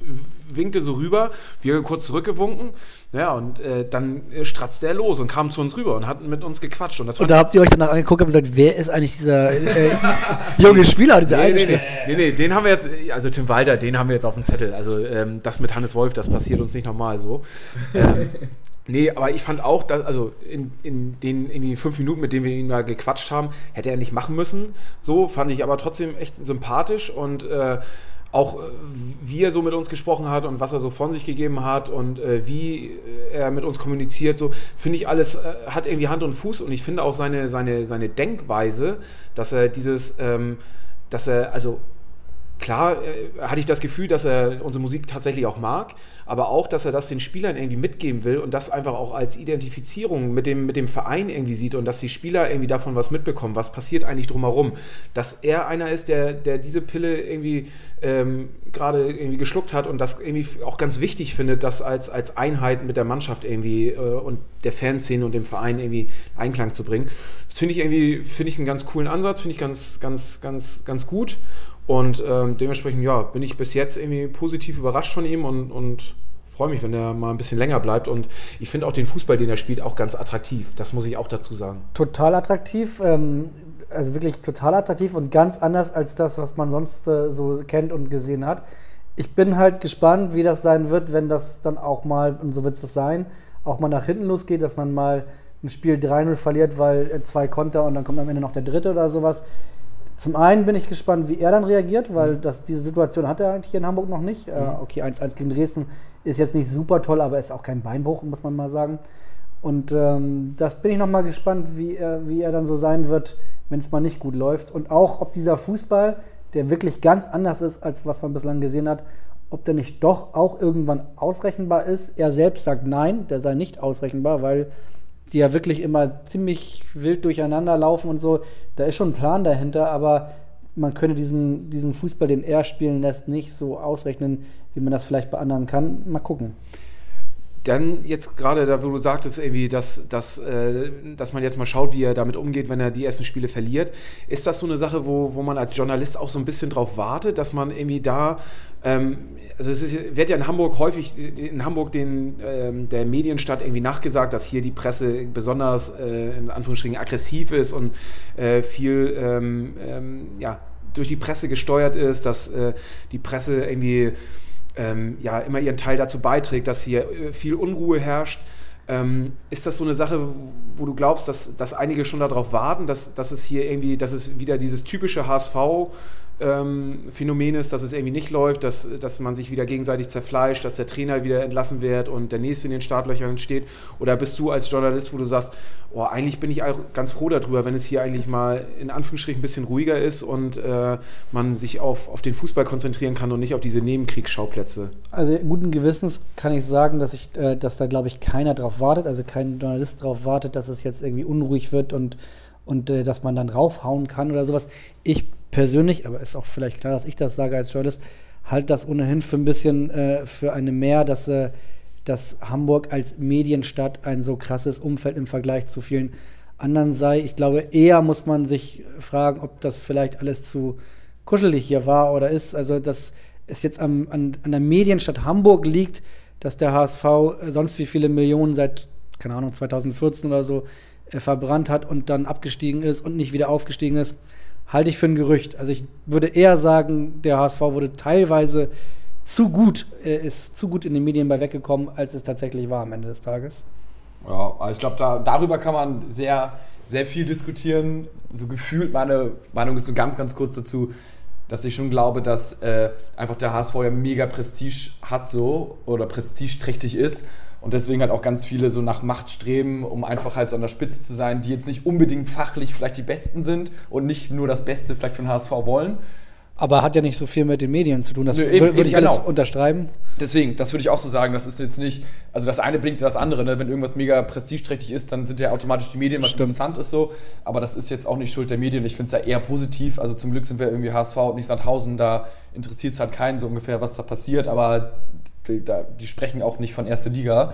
winkte so rüber. Wir kurz zurückgewunken. Ja, und äh, dann stratzte er los und kam zu uns rüber und hat mit uns gequatscht. Und das Und da habt ihr euch danach angeguckt und gesagt, wer ist eigentlich dieser äh, junge Spieler, dieser Nee, alte nee, Spieler? nee, nee, den haben wir jetzt, also Tim Walter, den haben wir jetzt auf dem Zettel. Also ähm, das mit Hannes Wolf, das passiert uns nicht nochmal so. Ähm, nee, aber ich fand auch, dass, also in, in den irgendwie fünf Minuten, mit denen wir ihn da gequatscht haben, hätte er nicht machen müssen. So fand ich aber trotzdem echt sympathisch und äh, auch äh, wie er so mit uns gesprochen hat und was er so von sich gegeben hat und äh, wie äh, er mit uns kommuniziert, so finde ich alles äh, hat irgendwie Hand und Fuß und ich finde auch seine, seine, seine Denkweise, dass er dieses, ähm, dass er, also klar äh, hatte ich das Gefühl, dass er unsere Musik tatsächlich auch mag, aber auch, dass er das den Spielern irgendwie mitgeben will und das einfach auch als Identifizierung mit dem, mit dem Verein irgendwie sieht und dass die Spieler irgendwie davon was mitbekommen, was passiert eigentlich drumherum. Dass er einer ist, der, der diese Pille irgendwie ähm, gerade irgendwie geschluckt hat und das irgendwie auch ganz wichtig findet, das als, als Einheit mit der Mannschaft irgendwie äh, und der Fanszene und dem Verein irgendwie Einklang zu bringen. Das finde ich irgendwie, finde ich einen ganz coolen Ansatz, finde ich ganz, ganz, ganz, ganz gut. Und ähm, dementsprechend, ja, bin ich bis jetzt irgendwie positiv überrascht von ihm und, und freue mich, wenn er mal ein bisschen länger bleibt. Und ich finde auch den Fußball, den er spielt, auch ganz attraktiv. Das muss ich auch dazu sagen. Total attraktiv. Ähm, also wirklich total attraktiv und ganz anders als das, was man sonst äh, so kennt und gesehen hat. Ich bin halt gespannt, wie das sein wird, wenn das dann auch mal, und so wird es sein, auch mal nach hinten losgeht, dass man mal ein Spiel 3-0 verliert, weil äh, zwei Konter und dann kommt am Ende noch der dritte oder sowas. Zum einen bin ich gespannt, wie er dann reagiert, weil mhm. das, diese Situation hat er eigentlich hier in Hamburg noch nicht. Äh, mhm. Äh, okay, 1-1 gegen Dresden ist jetzt nicht super toll, aber ist auch kein Beinbruch, muss man mal sagen. Und ähm, das bin ich nochmal gespannt, wie er, wie er dann so sein wird, wenn es mal nicht gut läuft. Und auch, ob dieser Fußball, der wirklich ganz anders ist, als was man bislang gesehen hat, ob der nicht doch auch irgendwann ausrechenbar ist. Er selbst sagt nein, der sei nicht ausrechenbar, weil die ja wirklich immer ziemlich wild durcheinander laufen und so. Da ist schon ein Plan dahinter, aber man könnte diesen, diesen Fußball, den er spielen lässt, nicht so ausrechnen, wie man das vielleicht bei anderen kann. Mal gucken. Dann jetzt gerade da, wo du sagtest, irgendwie, dass, dass, äh, dass man jetzt mal schaut, wie er damit umgeht, wenn er die ersten Spiele verliert. Ist das so eine Sache, wo, wo man als Journalist auch so ein bisschen drauf wartet, dass man irgendwie da ähm, also es ist, wird ja in Hamburg häufig, in Hamburg den, ähm, der Medienstadt irgendwie nachgesagt, dass hier die Presse besonders äh, in Anführungsstrichen aggressiv ist und äh, viel ähm, ähm, ja, durch die Presse gesteuert ist, dass äh, die Presse irgendwie ähm, ja, immer ihren Teil dazu beiträgt, dass hier äh, viel Unruhe herrscht. Ähm, ist das so eine Sache, wo du glaubst, dass, dass einige schon darauf warten, dass, dass es hier irgendwie, dass es wieder dieses typische HSV ähm, Phänomen ist, dass es irgendwie nicht läuft, dass, dass man sich wieder gegenseitig zerfleischt, dass der Trainer wieder entlassen wird und der nächste in den Startlöchern steht? Oder bist du als Journalist, wo du sagst, oh, eigentlich bin ich ganz froh darüber, wenn es hier eigentlich mal in Anführungsstrichen ein bisschen ruhiger ist und äh, man sich auf, auf den Fußball konzentrieren kann und nicht auf diese Nebenkriegsschauplätze? Also guten Gewissens kann ich sagen, dass, ich, äh, dass da, glaube ich, keiner drauf wartet, also kein Journalist drauf wartet, dass es jetzt irgendwie unruhig wird und und äh, dass man dann raufhauen kann oder sowas. Ich persönlich, aber ist auch vielleicht klar, dass ich das sage als Journalist, halte das ohnehin für ein bisschen äh, für eine Mehr, dass, äh, dass Hamburg als Medienstadt ein so krasses Umfeld im Vergleich zu vielen anderen sei. Ich glaube, eher muss man sich fragen, ob das vielleicht alles zu kuschelig hier war oder ist. Also, dass es jetzt am, an, an der Medienstadt Hamburg liegt, dass der HSV äh, sonst wie viele Millionen seit, keine Ahnung, 2014 oder so äh, verbrannt hat und dann abgestiegen ist und nicht wieder aufgestiegen ist halte ich für ein Gerücht. Also ich würde eher sagen, der HSV wurde teilweise zu gut, äh, ist zu gut in den Medien bei weggekommen, als es tatsächlich war am Ende des Tages. Ja, also ich glaube, da, darüber kann man sehr, sehr viel diskutieren. So gefühlt, meine Meinung ist nur ganz, ganz kurz dazu, dass ich schon glaube, dass äh, einfach der HSV ja mega Prestige hat so oder prestigeträchtig ist und deswegen halt auch ganz viele so nach Macht streben, um einfach halt so an der Spitze zu sein, die jetzt nicht unbedingt fachlich vielleicht die Besten sind und nicht nur das Beste vielleicht den HSV wollen. Aber hat ja nicht so viel mit den Medien zu tun. Das würde würd ich genau. alles unterschreiben. Deswegen, das würde ich auch so sagen. Das ist jetzt nicht, also das eine bringt das andere. Ne? Wenn irgendwas mega prestigeträchtig ist, dann sind ja automatisch die Medien, was Stimmt. interessant ist so. Aber das ist jetzt auch nicht Schuld der Medien. Ich finde es ja eher positiv. Also zum Glück sind wir irgendwie HSV und nicht Sandhausen. Da interessiert es halt keinen so ungefähr, was da passiert. Aber die, die sprechen auch nicht von erster Liga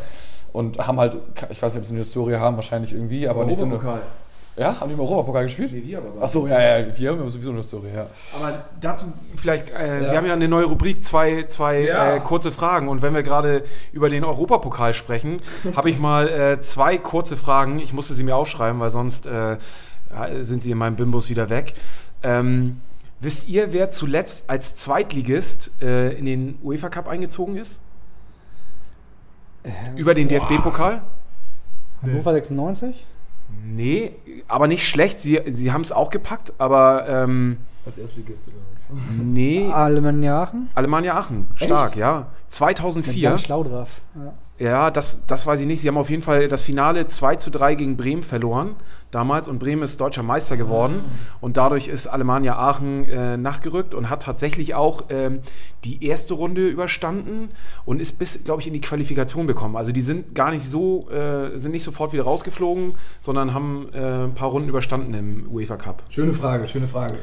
und haben halt, ich weiß nicht, ob sie eine Historie haben, wahrscheinlich irgendwie, aber nicht so eine. Ja, haben die im Europapokal gespielt? Nee, wir aber. Achso, ja, ja, wir haben sowieso eine Story, ja. Aber dazu vielleicht, äh, ja. wir haben ja eine neue Rubrik, zwei, zwei ja. äh, kurze Fragen. Und wenn wir gerade über den Europapokal sprechen, habe ich mal äh, zwei kurze Fragen. Ich musste sie mir aufschreiben, weil sonst äh, sind sie in meinem Bimbus wieder weg. Ähm, wisst ihr, wer zuletzt als Zweitligist äh, in den UEFA Cup eingezogen ist? Ähm, über den DFB-Pokal? Hannover 96? Nee, aber nicht schlecht. Sie, sie haben es auch gepackt, aber ähm, Als Erstligist oder was? Nee, Alemannia Aachen? Alemannia Aachen. Stark, ja. Bin 2004. ganz schlau drauf. Ja. Ja, das, das weiß ich nicht. Sie haben auf jeden Fall das Finale 2 zu 3 gegen Bremen verloren damals und Bremen ist deutscher Meister geworden und dadurch ist Alemannia Aachen äh, nachgerückt und hat tatsächlich auch ähm, die erste Runde überstanden und ist bis, glaube ich, in die Qualifikation bekommen. Also die sind gar nicht so, äh, sind nicht sofort wieder rausgeflogen, sondern haben äh, ein paar Runden überstanden im UEFA Cup. Schöne Frage, schöne Frage.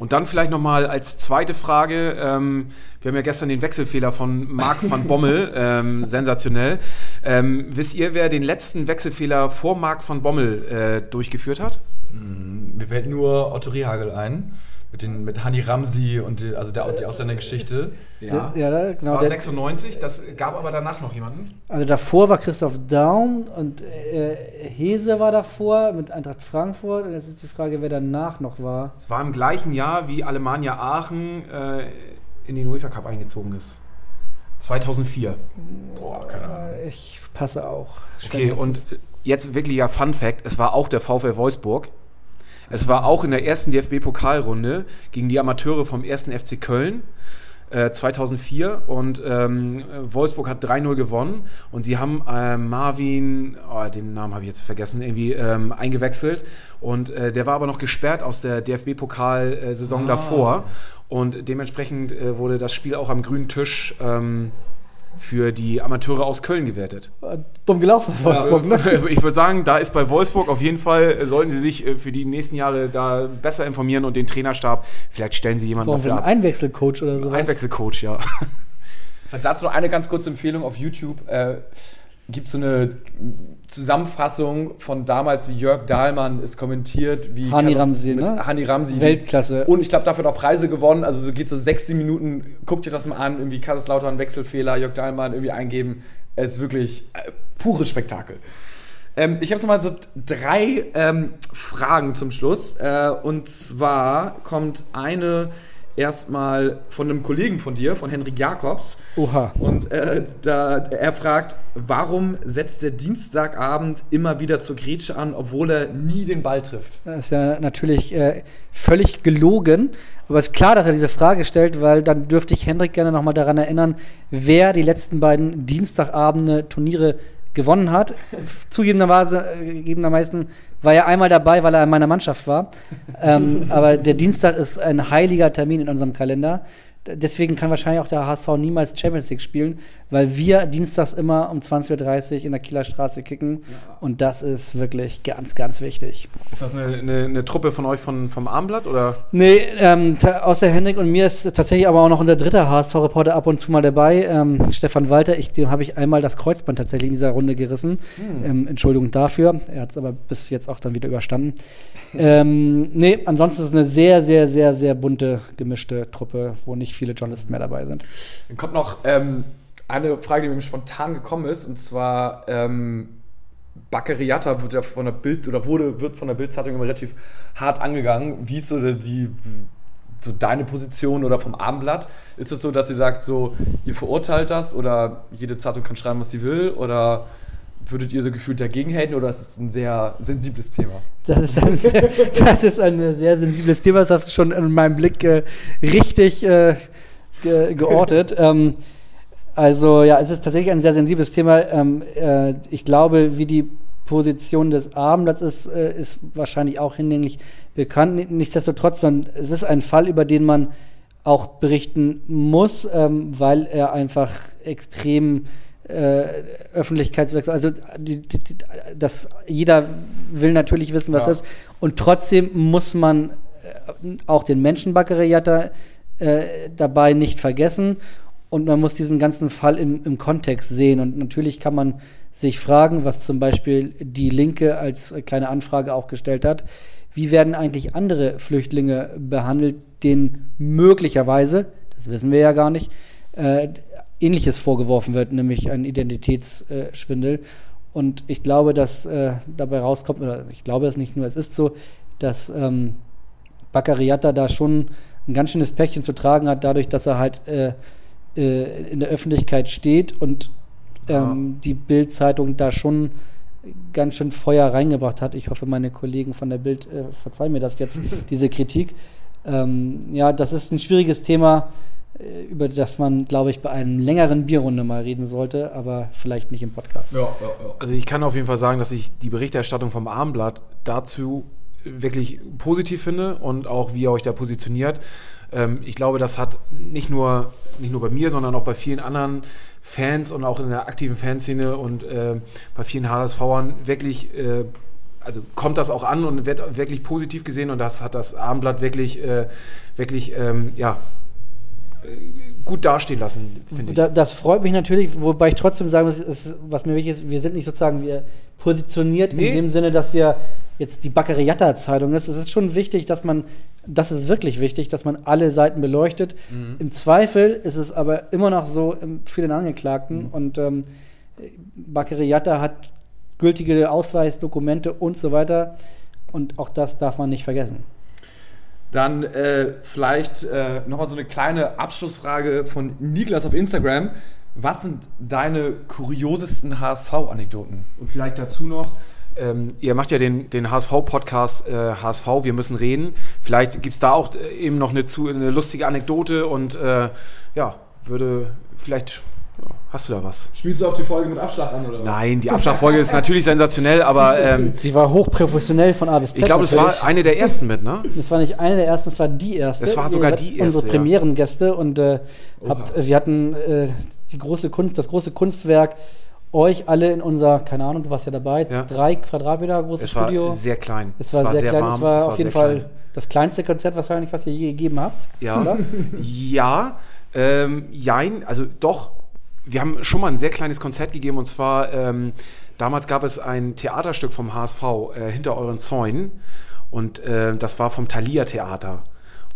Und dann vielleicht nochmal als zweite Frage, ähm, wir haben ja gestern den Wechselfehler von Marc van Bommel, ähm, sensationell. Ähm, wisst ihr, wer den letzten Wechselfehler vor Marc van Bommel äh, durchgeführt hat? Mir fällt nur Otto Rehagel ein. Mit, den, mit Hani Ramsi und die, also der, die Ausländergeschichte. Ja, ja da- Das genau. war Der, 96, das gab aber danach noch jemanden. also davor war Christoph Daum und äh, Hese war davor mit Eintracht Frankfurt. Und jetzt ist die Frage, wer danach noch war. Es war im gleichen Jahr, wie Alemannia Aachen äh, in den UEFA Cup eingezogen ist. 2004. Boah, keine Ahnung. Äh, Ich passe auch. Okay, und jetzt wirklicher Fun Fact: Es war auch der VfL Wolfsburg. Es war auch in der ersten DFB-Pokalrunde gegen die Amateure vom 1. FC Köln. äh, 2004 und ähm, Wolfsburg hat 3-0 gewonnen und sie haben äh, Marvin, oh, den Namen habe ich jetzt vergessen, irgendwie ähm, eingewechselt und äh, der war aber noch gesperrt aus der DFB-Pokal-Saison davor und dementsprechend äh, wurde das Spiel auch am grünen Tisch ähm, für die Amateure aus Köln gewertet. Äh, Dumm gelaufen, Wolfsburg, ne? Ich würde sagen, da ist bei Wolfsburg auf jeden Fall, äh, sollten sie sich äh, für die nächsten Jahre da besser informieren und den Trainerstab, vielleicht stellen sie jemanden wir dafür ab. Einwechselcoach oder sowas? Einwechselcoach, ja. Dazu noch eine ganz kurze Empfehlung auf YouTube. Äh, gibt so eine Zusammenfassung von damals, wie Jörg Dahlmann es kommentiert, wie Hani Ramsi, mit ne? Hani Ramsi. Weltklasse. Und ich glaube, dafür hat auch Preise gewonnen. Also so geht so sechs, sieben Minuten. Guckt ihr das mal an. Irgendwie Kaiserslautern, Wechselfehler, Jörg Dahlmann irgendwie eingeben. Es ist wirklich äh, pures Spektakel. Ähm, ich habe mal so drei ähm, Fragen zum Schluss. Äh, und zwar kommt eine erstmal von einem Kollegen von dir, von Henrik Jakobs. Oha. Und äh, da, er fragt, warum setzt der Dienstagabend immer wieder zur Grätsche an, obwohl er nie den Ball trifft? Das ist ja natürlich äh, völlig gelogen. Aber es ist klar, dass er diese Frage stellt, weil dann dürfte ich Hendrik gerne nochmal daran erinnern, wer die letzten beiden Dienstagabende Turniere gewonnen hat. Zugegebenerweise, äh, war er einmal dabei, weil er in meiner Mannschaft war. ähm, aber der Dienstag ist ein heiliger Termin in unserem Kalender. Deswegen kann wahrscheinlich auch der HSV niemals Champions League spielen, weil wir dienstags immer um 20.30 Uhr in der Kieler Straße kicken. Und das ist wirklich ganz, ganz wichtig. Ist das eine, eine, eine Truppe von euch von, vom Armblatt oder? Nee, ähm, außer Henrik und mir ist tatsächlich aber auch noch unser dritter HSV-Reporter ab und zu mal dabei, ähm, Stefan Walter. Ich, dem habe ich einmal das Kreuzband tatsächlich in dieser Runde gerissen. Ähm, Entschuldigung dafür. Er hat es aber bis jetzt auch dann wieder überstanden. ähm, nee, ansonsten ist es eine sehr, sehr, sehr, sehr bunte, gemischte Truppe, wo nicht viele Journalisten mehr dabei sind. Dann kommt noch ähm, eine Frage, die mir spontan gekommen ist, und zwar ähm, Baccariata wird ja von der Bild oder wurde wird von der Bildzeitung immer relativ hart angegangen. Wie ist so die so deine Position oder vom Abendblatt? Ist es so, dass ihr sagt, so ihr verurteilt das oder jede Zeitung kann schreiben, was sie will oder würdet ihr so gefühlt dagegen halten oder ist es ein sehr sensibles Thema? Das ist ein sehr, das ist ein sehr sensibles Thema. Das hast du schon in meinem Blick äh, richtig äh, ge geortet. ähm, also ja, es ist tatsächlich ein sehr sensibles Thema. Ähm, äh, ich glaube, wie die Position des Abendblatts ist, äh, ist wahrscheinlich auch hinlänglich bekannt. Nichtsdestotrotz, man, es ist ein Fall, über den man auch berichten muss, ähm, weil er einfach extrem äh, Öffentlichkeitswechsel, also die, die, die, das, jeder will natürlich wissen, was Ja. das ist. Und trotzdem muss man äh, auch den Menschen Baccariata äh, dabei nicht vergessen. Und man muss diesen ganzen Fall im, im Kontext sehen. Und natürlich kann man sich fragen, was zum Beispiel die Linke als kleine Anfrage auch gestellt hat, wie werden eigentlich andere Flüchtlinge behandelt, denen möglicherweise, das wissen wir ja gar nicht, äh, ähnliches vorgeworfen wird, nämlich ein Identitätsschwindel. Und ich glaube, dass äh, dabei rauskommt, oder ich glaube es nicht nur, es ist so, dass ähm, Baccariata da schon ein ganz schönes Päckchen zu tragen hat, dadurch, dass er halt äh, äh, in der Öffentlichkeit steht und ähm, die Bild-Zeitung da schon ganz schön Feuer reingebracht hat. Ich hoffe, meine Kollegen von der Bild äh, verzeihen mir das jetzt, diese Kritik. Ähm, ja, das ist ein schwieriges Thema, über das man, glaube ich, bei einem längeren Bierrunde mal reden sollte, aber vielleicht nicht im Podcast. Ja, ja, ja. Also ich kann auf jeden Fall sagen, dass ich die Berichterstattung vom Abendblatt dazu wirklich positiv finde und auch wie ihr euch da positioniert. Ähm, ich glaube, das hat nicht nur, nicht nur bei mir, sondern auch bei vielen anderen Fans und auch in der aktiven Fanszene und äh, bei vielen HSVern wirklich, äh, also kommt das auch an und wird wirklich positiv gesehen und das hat das Abendblatt wirklich, äh, wirklich, ähm, ja, äh, gut dastehen lassen, finde ich. Da, das freut mich natürlich, wobei ich trotzdem sagen muss, ist, was mir wichtig ist, wir sind nicht sozusagen wir positioniert Nee. in dem Sinne, dass wir jetzt die Baccariata-Zeitung ist. Es ist schon wichtig, dass man, das ist wirklich wichtig, dass man alle Seiten beleuchtet. Mhm. Im Zweifel ist es aber immer noch so ähm, für den Angeklagten Mhm. und ähm, Baccariata hat gültige Ausweisdokumente und so weiter und auch das darf man nicht vergessen. Dann äh, vielleicht äh, nochmal so eine kleine Abschlussfrage von Niklas auf Instagram. Was sind deine kuriosesten HSV-Anekdoten? Und vielleicht dazu noch, ähm, ihr macht ja den, den HSV-Podcast äh, HSV, wir müssen reden. Vielleicht gibt es da auch äh, eben noch eine, zu, eine lustige Anekdote und äh, ja, würde vielleicht, hast du da was? Spielst du auf die Folge mit Abschlag an oder was? Nein, die Abschlagfolge ist natürlich sensationell, aber ähm, Die war hochprofessionell von A bis Z. ich glaube, das natürlich. war eine der ersten mit, ne? Das war nicht eine der ersten, es war die erste. Es war sogar die Unsere erste, ja. Premierengäste und äh, habt, wir hatten äh, die große Kunst, das große Kunstwerk, euch alle in unser, keine Ahnung, du warst ja dabei, Ja. drei Quadratmeter großes Es war Studio. sehr klein. es war sehr, klein, es war auf jeden sehr Fall klein. das kleinste Konzert wahrscheinlich, was ihr je gegeben habt. Ja, Oder? ja, ähm, jein, also doch, wir haben schon mal ein sehr kleines Konzert gegeben und zwar, ähm, damals gab es ein Theaterstück vom HSV äh, hinter euren Zäunen und äh, das war vom Thalia Theater.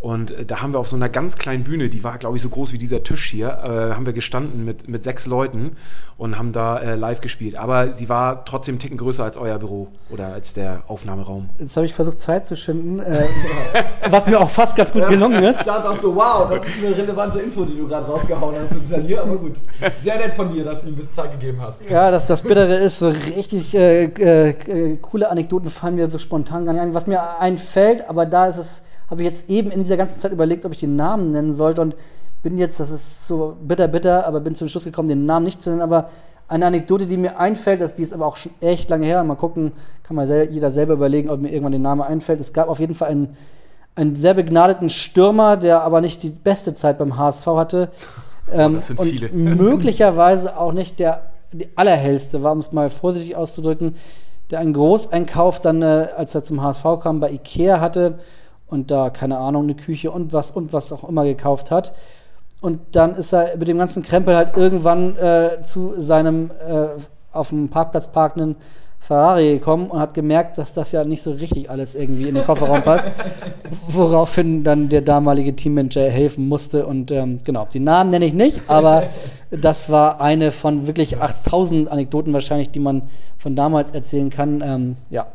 Und äh, da haben wir auf so einer ganz kleinen Bühne, die war, glaube ich, so groß wie dieser Tisch hier, äh, haben wir gestanden mit, mit sechs Leuten und haben da äh, live gespielt. Aber sie war trotzdem einen Ticken größer als euer Büro oder als der Aufnahmeraum. Jetzt habe ich versucht, Zeit zu schinden, äh, was mir auch fast ganz gut gelungen ist. Ich dachte auch so, wow, das ist eine relevante Info, die du gerade rausgehauen hast mit Talier, aber gut. Sehr nett von dir, dass du ihm ein bisschen Zeit gegeben hast. Ja, das, das Bittere ist, so richtig äh, äh, coole Anekdoten fallen mir so spontan gar nicht ein. Was mir einfällt, aber da ist es, habe ich jetzt eben in dieser ganzen Zeit überlegt, ob ich den Namen nennen sollte und bin jetzt, das ist so bitter, bitter, aber bin zum Schluss gekommen, den Namen nicht zu nennen, aber eine Anekdote, die mir einfällt, das, die ist aber auch schon echt lange her. Mal gucken, kann mal sel jeder selber überlegen, ob mir irgendwann der Name einfällt. Es gab auf jeden Fall einen, einen sehr begnadeten Stürmer, der aber nicht die beste Zeit beim HSV hatte. Ähm, das sind und viele. möglicherweise auch nicht der die allerhellste war, um es mal vorsichtig auszudrücken, der einen Großeinkauf dann, äh, als er zum HSV kam, bei Ikea hatte und da, keine Ahnung, eine Küche und was und was auch immer gekauft hat. Und dann ist er mit dem ganzen Krempel halt irgendwann äh, zu seinem äh, auf dem Parkplatz parkenden Ferrari gekommen und hat gemerkt, dass das ja nicht so richtig alles irgendwie in den Kofferraum passt. Woraufhin dann der damalige Teammanager helfen musste. Und ähm, genau, die Namen nenne ich nicht, aber das war eine von wirklich 8000 Anekdoten wahrscheinlich, die man von damals erzählen kann. Ähm, ja,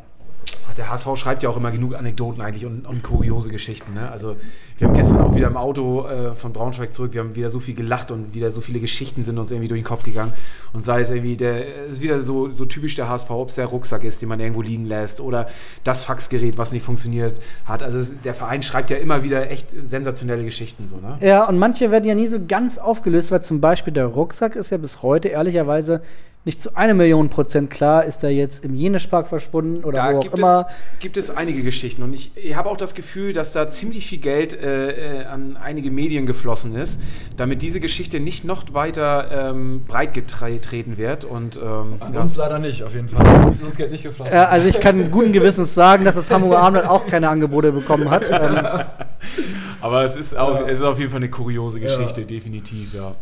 Der HSV schreibt ja auch immer genug Anekdoten eigentlich und, und kuriose Geschichten. Ne? Also wir haben gestern auch wieder im Auto äh, von Braunschweig zurück, wir haben wieder so viel gelacht und wieder so viele Geschichten sind uns irgendwie durch den Kopf gegangen. Und sei es irgendwie, der ist wieder so, so typisch der HSV, ob es der Rucksack ist, den man irgendwo liegen lässt oder das Faxgerät, was nicht funktioniert hat. Also der Verein schreibt ja immer wieder echt sensationelle Geschichten. So, ne? Ja, und manche werden ja nie so ganz aufgelöst, weil zum Beispiel der Rucksack ist ja bis heute ehrlicherweise nicht zu einer Million Prozent klar, ist er jetzt im Jenespark verschwunden oder Da wo auch gibt immer. es, gibt es einige Geschichten und ich, ich habe auch das Gefühl, dass da ziemlich viel Geld äh, äh, an einige Medien geflossen ist, damit diese Geschichte nicht noch weiter ähm, breit getreten wird. Und ähm, An ja. uns leider nicht, auf jeden Fall. Uns ist das Geld nicht geflossen. Ja, also ich kann guten Gewissens sagen, dass das Hamburger Abendblatt auch keine Angebote bekommen hat. Ähm, aber es ist, auch, es ist auf jeden Fall eine kuriose Geschichte, definitiv, ja.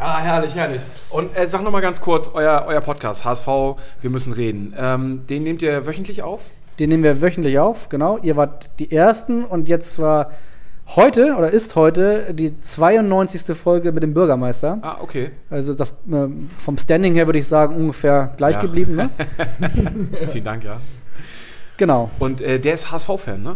Ah, herrlich, herrlich. Und äh, sag noch mal ganz kurz, euer, euer Podcast, HSV, wir müssen reden. Ähm, den nehmt ihr wöchentlich auf? den nehmen wir wöchentlich auf, genau. Ihr wart die Ersten und jetzt war heute oder ist heute die 92. Folge mit dem Bürgermeister. Ah, okay. Also das ähm, vom Standing her würde ich sagen ungefähr gleich Ja. geblieben. Ne? Vielen Dank, ja. Genau. Und äh, der ist HSV-Fan, ne?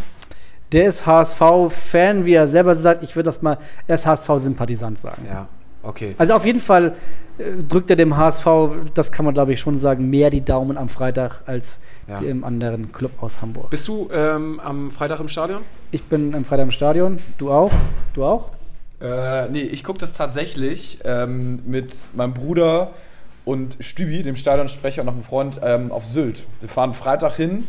Der ist HSV-Fan, wie er selber sagt. Ich würde das mal, er ist HSV-Sympathisant sagen. Ja. Okay. Also auf jeden Fall äh, drückt er dem HSV, das kann man glaube ich schon sagen, mehr die Daumen am Freitag als Ja. dem anderen Club aus Hamburg. Bist du ähm, am Freitag im Stadion? Ich bin am Freitag im Stadion, du auch? Du auch? Äh, nee, ich gucke das tatsächlich ähm, mit meinem Bruder und Stübi, dem Stadionsprecher und noch einem Freund, ähm, auf Sylt. Wir fahren Freitag hin.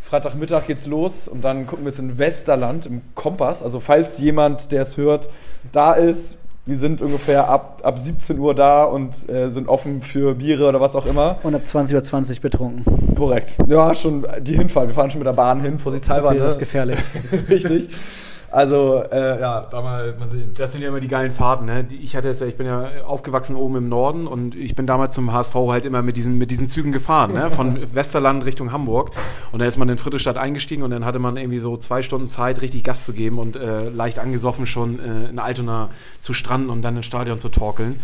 Freitagmittag geht's los und dann gucken wir es in Westerland im Kompass. Also falls jemand, der es hört, da ist, wir sind ungefähr ab, ab 17 Uhr da und äh, sind offen für Biere oder was auch immer. Und ab 20.20 Uhr betrunken. Korrekt. Ja, schon die Hinfahrt. Wir fahren schon mit der Bahn hin, vorsichtshalber. Okay, ne? das ist gefährlich. Richtig. Also, äh, ja, da mal, mal sehen. Das sind ja immer die geilen Fahrten. Ne? Ich hatte jetzt, ja- ich bin ja aufgewachsen oben im Norden und ich bin damals zum HSV halt immer mit diesen, mit diesen Zügen gefahren, ne? von Westerland Richtung Hamburg. Und dann ist man in Friedrichstadt eingestiegen und dann hatte man irgendwie so zwei Stunden Zeit, richtig Gas zu geben und äh, leicht angesoffen schon äh, in Altona zu stranden und dann ins Stadion zu torkeln.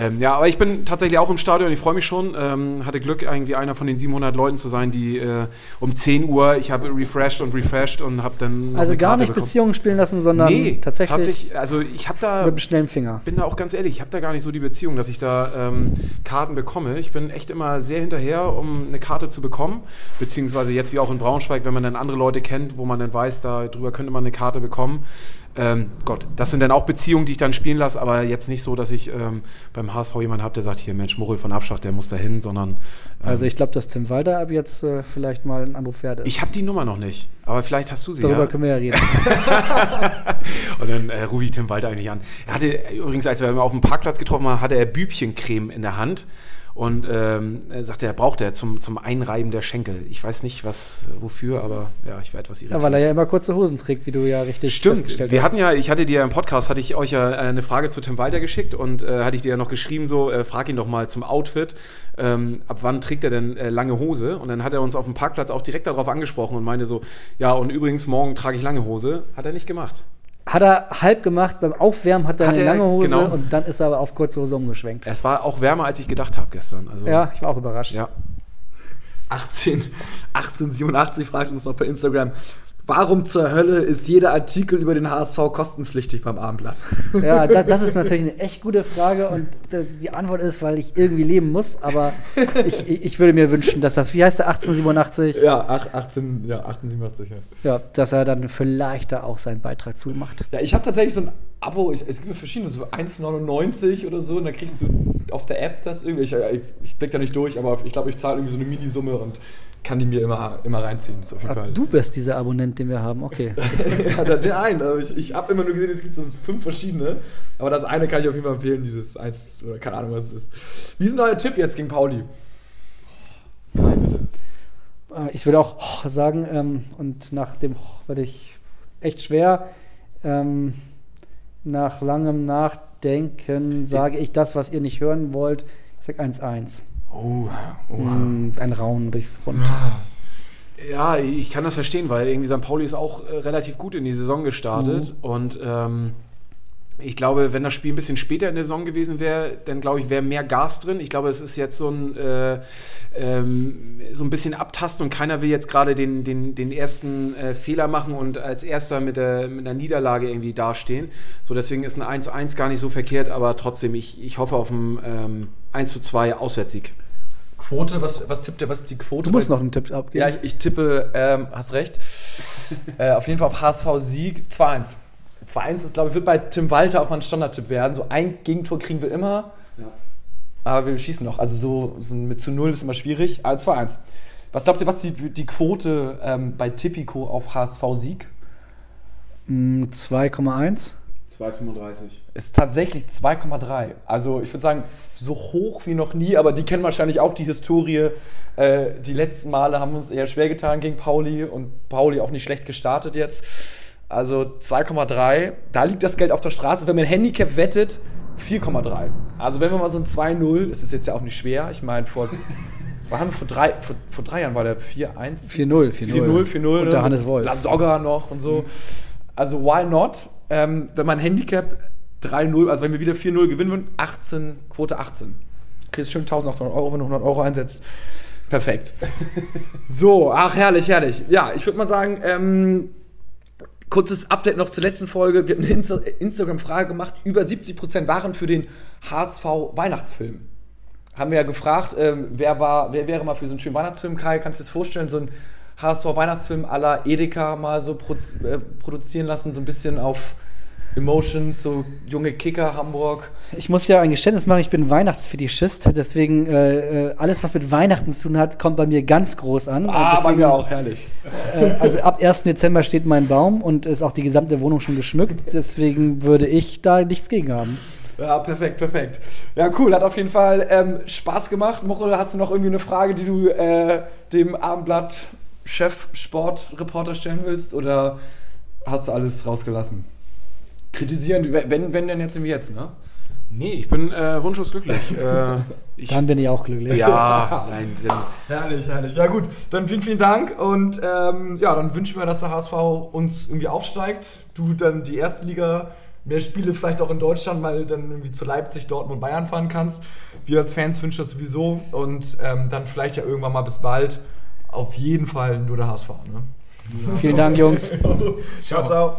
Ähm, ja, aber ich bin tatsächlich auch im Stadion, ich freue mich schon. Ähm, hatte Glück, irgendwie einer von den 700 Leuten zu sein, die äh, um 10 Uhr, ich habe refreshed und refreshed und habe dann. Also gar Karte nicht bekommen. Beziehungen spielen lassen, sondern Nee, tatsächlich, Also ich habe da mit einem schnellen Finger. bin da auch ganz ehrlich, ich habe da gar nicht so die Beziehung, dass ich da ähm, Karten bekomme. Ich bin echt immer sehr hinterher, um eine Karte zu bekommen. Beziehungsweise jetzt wie auch in Braunschweig, wenn man dann andere Leute kennt, wo man dann weiß, darüber könnte man eine Karte bekommen. Ähm, Gott, das sind dann auch Beziehungen, die ich dann spielen lasse, aber jetzt nicht so, dass ich ähm, beim HSV jemanden habe, der sagt, hier Mensch, Morel von Abschach, der muss da hin, sondern ähm, Also ich glaube, dass Tim Walter ab jetzt äh, vielleicht mal ein Anruf ist. ich habe die Nummer noch nicht, aber vielleicht hast du sie. Darüber ja? können wir ja reden. Und dann äh, rufe ich Tim Walter eigentlich an. Er hatte äh, übrigens, als wir ihn auf dem Parkplatz getroffen haben, hatte er Bübchencreme in der Hand. Und ähm, er sagte, er braucht er zum, zum Einreiben der Schenkel. Ich weiß nicht, was, wofür, aber ja, ich werde etwas irritiert. ja, weil er ja immer kurze Hosen trägt, wie du ja richtig Stimmt, festgestellt wir hast. hatten ja, ich hatte dir im Podcast, hatte ich euch ja äh, eine Frage zu Tim Walter geschickt und äh, hatte ich dir ja noch geschrieben, so, äh, frag ihn doch mal zum Outfit, ähm, ab wann trägt er denn äh, lange Hose? Und dann hat er uns auf dem Parkplatz auch direkt darauf angesprochen und meinte so, ja, und übrigens, morgen trage ich lange Hose. Hat er nicht gemacht. Hat er halb gemacht, beim Aufwärmen hat er Hat eine er- lange Hose genau. und dann ist er aber auf kurze Hose umgeschwenkt. Es war auch wärmer, als ich gedacht habe gestern. Also, Ja, ich war auch überrascht. ja. 18, 1887 fragt uns noch per Instagram, warum zur Hölle ist jeder Artikel über den HSV kostenpflichtig beim Abendblatt? Ja, das, das ist natürlich eine echt gute Frage und die Antwort ist, weil ich irgendwie leben muss, aber ich, ich würde mir wünschen, dass das, wie heißt der, 1887, Ja, ach, 18, ja 1887, ja. ja, dass er dann vielleicht da auch seinen Beitrag zumacht. Ja, ich habe tatsächlich so ein Abo, ich, es gibt verschiedene, so 1,99 oder so, und dann kriegst du auf der App das irgendwie, ich, ich, ich blick da nicht durch, aber ich glaube, ich zahle irgendwie so eine Minisumme und kann die mir immer, immer reinziehen, ist auf jeden Ach, Fall. du bist dieser Abonnent, den wir haben, okay. ja, da- den einen, aber ich, ich habe immer nur gesehen, es gibt so fünf verschiedene, aber das eine kann ich auf jeden Fall empfehlen, dieses eins, oder keine Ahnung, was es ist. Wie ist denn euer Tipp jetzt gegen Pauli? Äh, Ich würde auch sagen, ähm, und nach dem werde ich echt schwer. Ähm, nach langem Nachdenken sage ich das, was ihr nicht hören wollt. Ich sage 1-1. Oh, oh. Mm, Ein Rauen durchs Rund. Ja, ich kann das verstehen, weil irgendwie St. Pauli ist auch äh, relativ gut in die Saison gestartet und ähm, ich glaube, wenn das Spiel ein bisschen später in der Saison gewesen wäre, dann glaube ich, wäre mehr Gas drin. Ich glaube, es ist jetzt so ein, äh, ähm, so ein bisschen Abtasten und keiner will jetzt gerade den, den, den ersten äh, Fehler machen und als erster mit, der, mit einer Niederlage irgendwie dastehen. So, deswegen ist ein 1-1 gar nicht so verkehrt, aber trotzdem, ich, ich hoffe auf einen ähm, 1-2 Auswärtssieg. Quote, was, was tippt ihr, was ist die Quote? Du musst noch einen Tipp abgeben. Ja, ich, ich tippe, ähm, hast recht, äh, auf jeden Fall auf HSV-Sieg 2-1. 2-1 ist, glaube ich, wird bei Tim Walter auch mal ein Standardtipp werden. So ein Gegentor kriegen wir immer, aber wir schießen noch. Also so, so mit zu Null ist immer schwierig. Also 2-1. Was glaubt ihr, was die, die Quote ähm, bei Tipico auf HSV-Sieg? Mm, 2,1. 2,35. Ist tatsächlich 2,3. Also ich würde sagen, so hoch wie noch nie, aber die kennen wahrscheinlich auch die Historie. Äh, die letzten Male haben uns eher schwer getan gegen Pauli und Pauli auch nicht schlecht gestartet jetzt. Also 2,3. Da liegt das Geld auf der Straße. Wenn man ein Handicap wettet, 4,3. Also wenn wir mal so ein 2-0, ist es jetzt ja auch nicht schwer. Ich meine, vor, haben vor drei, vor, vor drei Jahren war der 4-1. 4-0, 4-0, 4-0. Unter Hannes Wolf. La Soga noch und so. Also, why not? Ähm, wenn man Handicap 3-0, also wenn wir wieder 4-0 gewinnen würden, 18, Quote 18. Kriegst schön 1800 Euro, wenn du 100 Euro einsetzt. Perfekt. so, ach, herrlich, herrlich. Ja, ich würde mal sagen, ähm, Kurzes Update noch zur letzten Folge. Wir haben eine Insta Instagram-Frage gemacht. Über 70% waren für den HSV Weihnachtsfilm. Haben wir ja gefragt, ähm, wer, war, wer wäre mal für so einen schönen Weihnachtsfilm, Kai? Kannst du dir das vorstellen, so ein HSV Weihnachtsfilm à la Edeka mal so proz äh, produzieren lassen, so ein bisschen auf Emotions, so junge Kicker Hamburg. Ich muss ja ein Geständnis machen, ich bin Weihnachtsfetischist, deswegen äh, äh, alles, was mit Weihnachten zu tun hat, kommt bei mir ganz groß an. Ah, deswegen, bei mir auch, herrlich. Äh, also ab 1. Dezember steht mein Baum und ist auch die gesamte Wohnung schon geschmückt, deswegen würde ich da nichts gegen haben. Ja, perfekt, perfekt. Ja, cool, hat auf jeden Fall ähm, Spaß gemacht. Mochel, hast du noch irgendwie eine Frage, die du äh, dem Abendblatt Chef Sportreporter stellen willst oder hast du alles rausgelassen? Kritisieren, wenn, wenn denn jetzt im Jetzt, ne? Nee, ich bin äh, wunschlos glücklich. äh, ich, Dann bin ich auch glücklich. ja, nein, Herrlich, herrlich. Ja gut, dann vielen, vielen Dank und ähm, ja, dann wünschen wir, dass der HSV uns irgendwie aufsteigt. Du dann die erste Liga, mehr Spiele vielleicht auch in Deutschland, mal dann irgendwie zu Leipzig, Dortmund, Bayern fahren kannst. Wir als Fans wünschen das sowieso und ähm, dann vielleicht ja irgendwann mal bis bald. Auf jeden Fall nur der HSV. Ne? Vielen Dank, Jungs. ciao, ciao.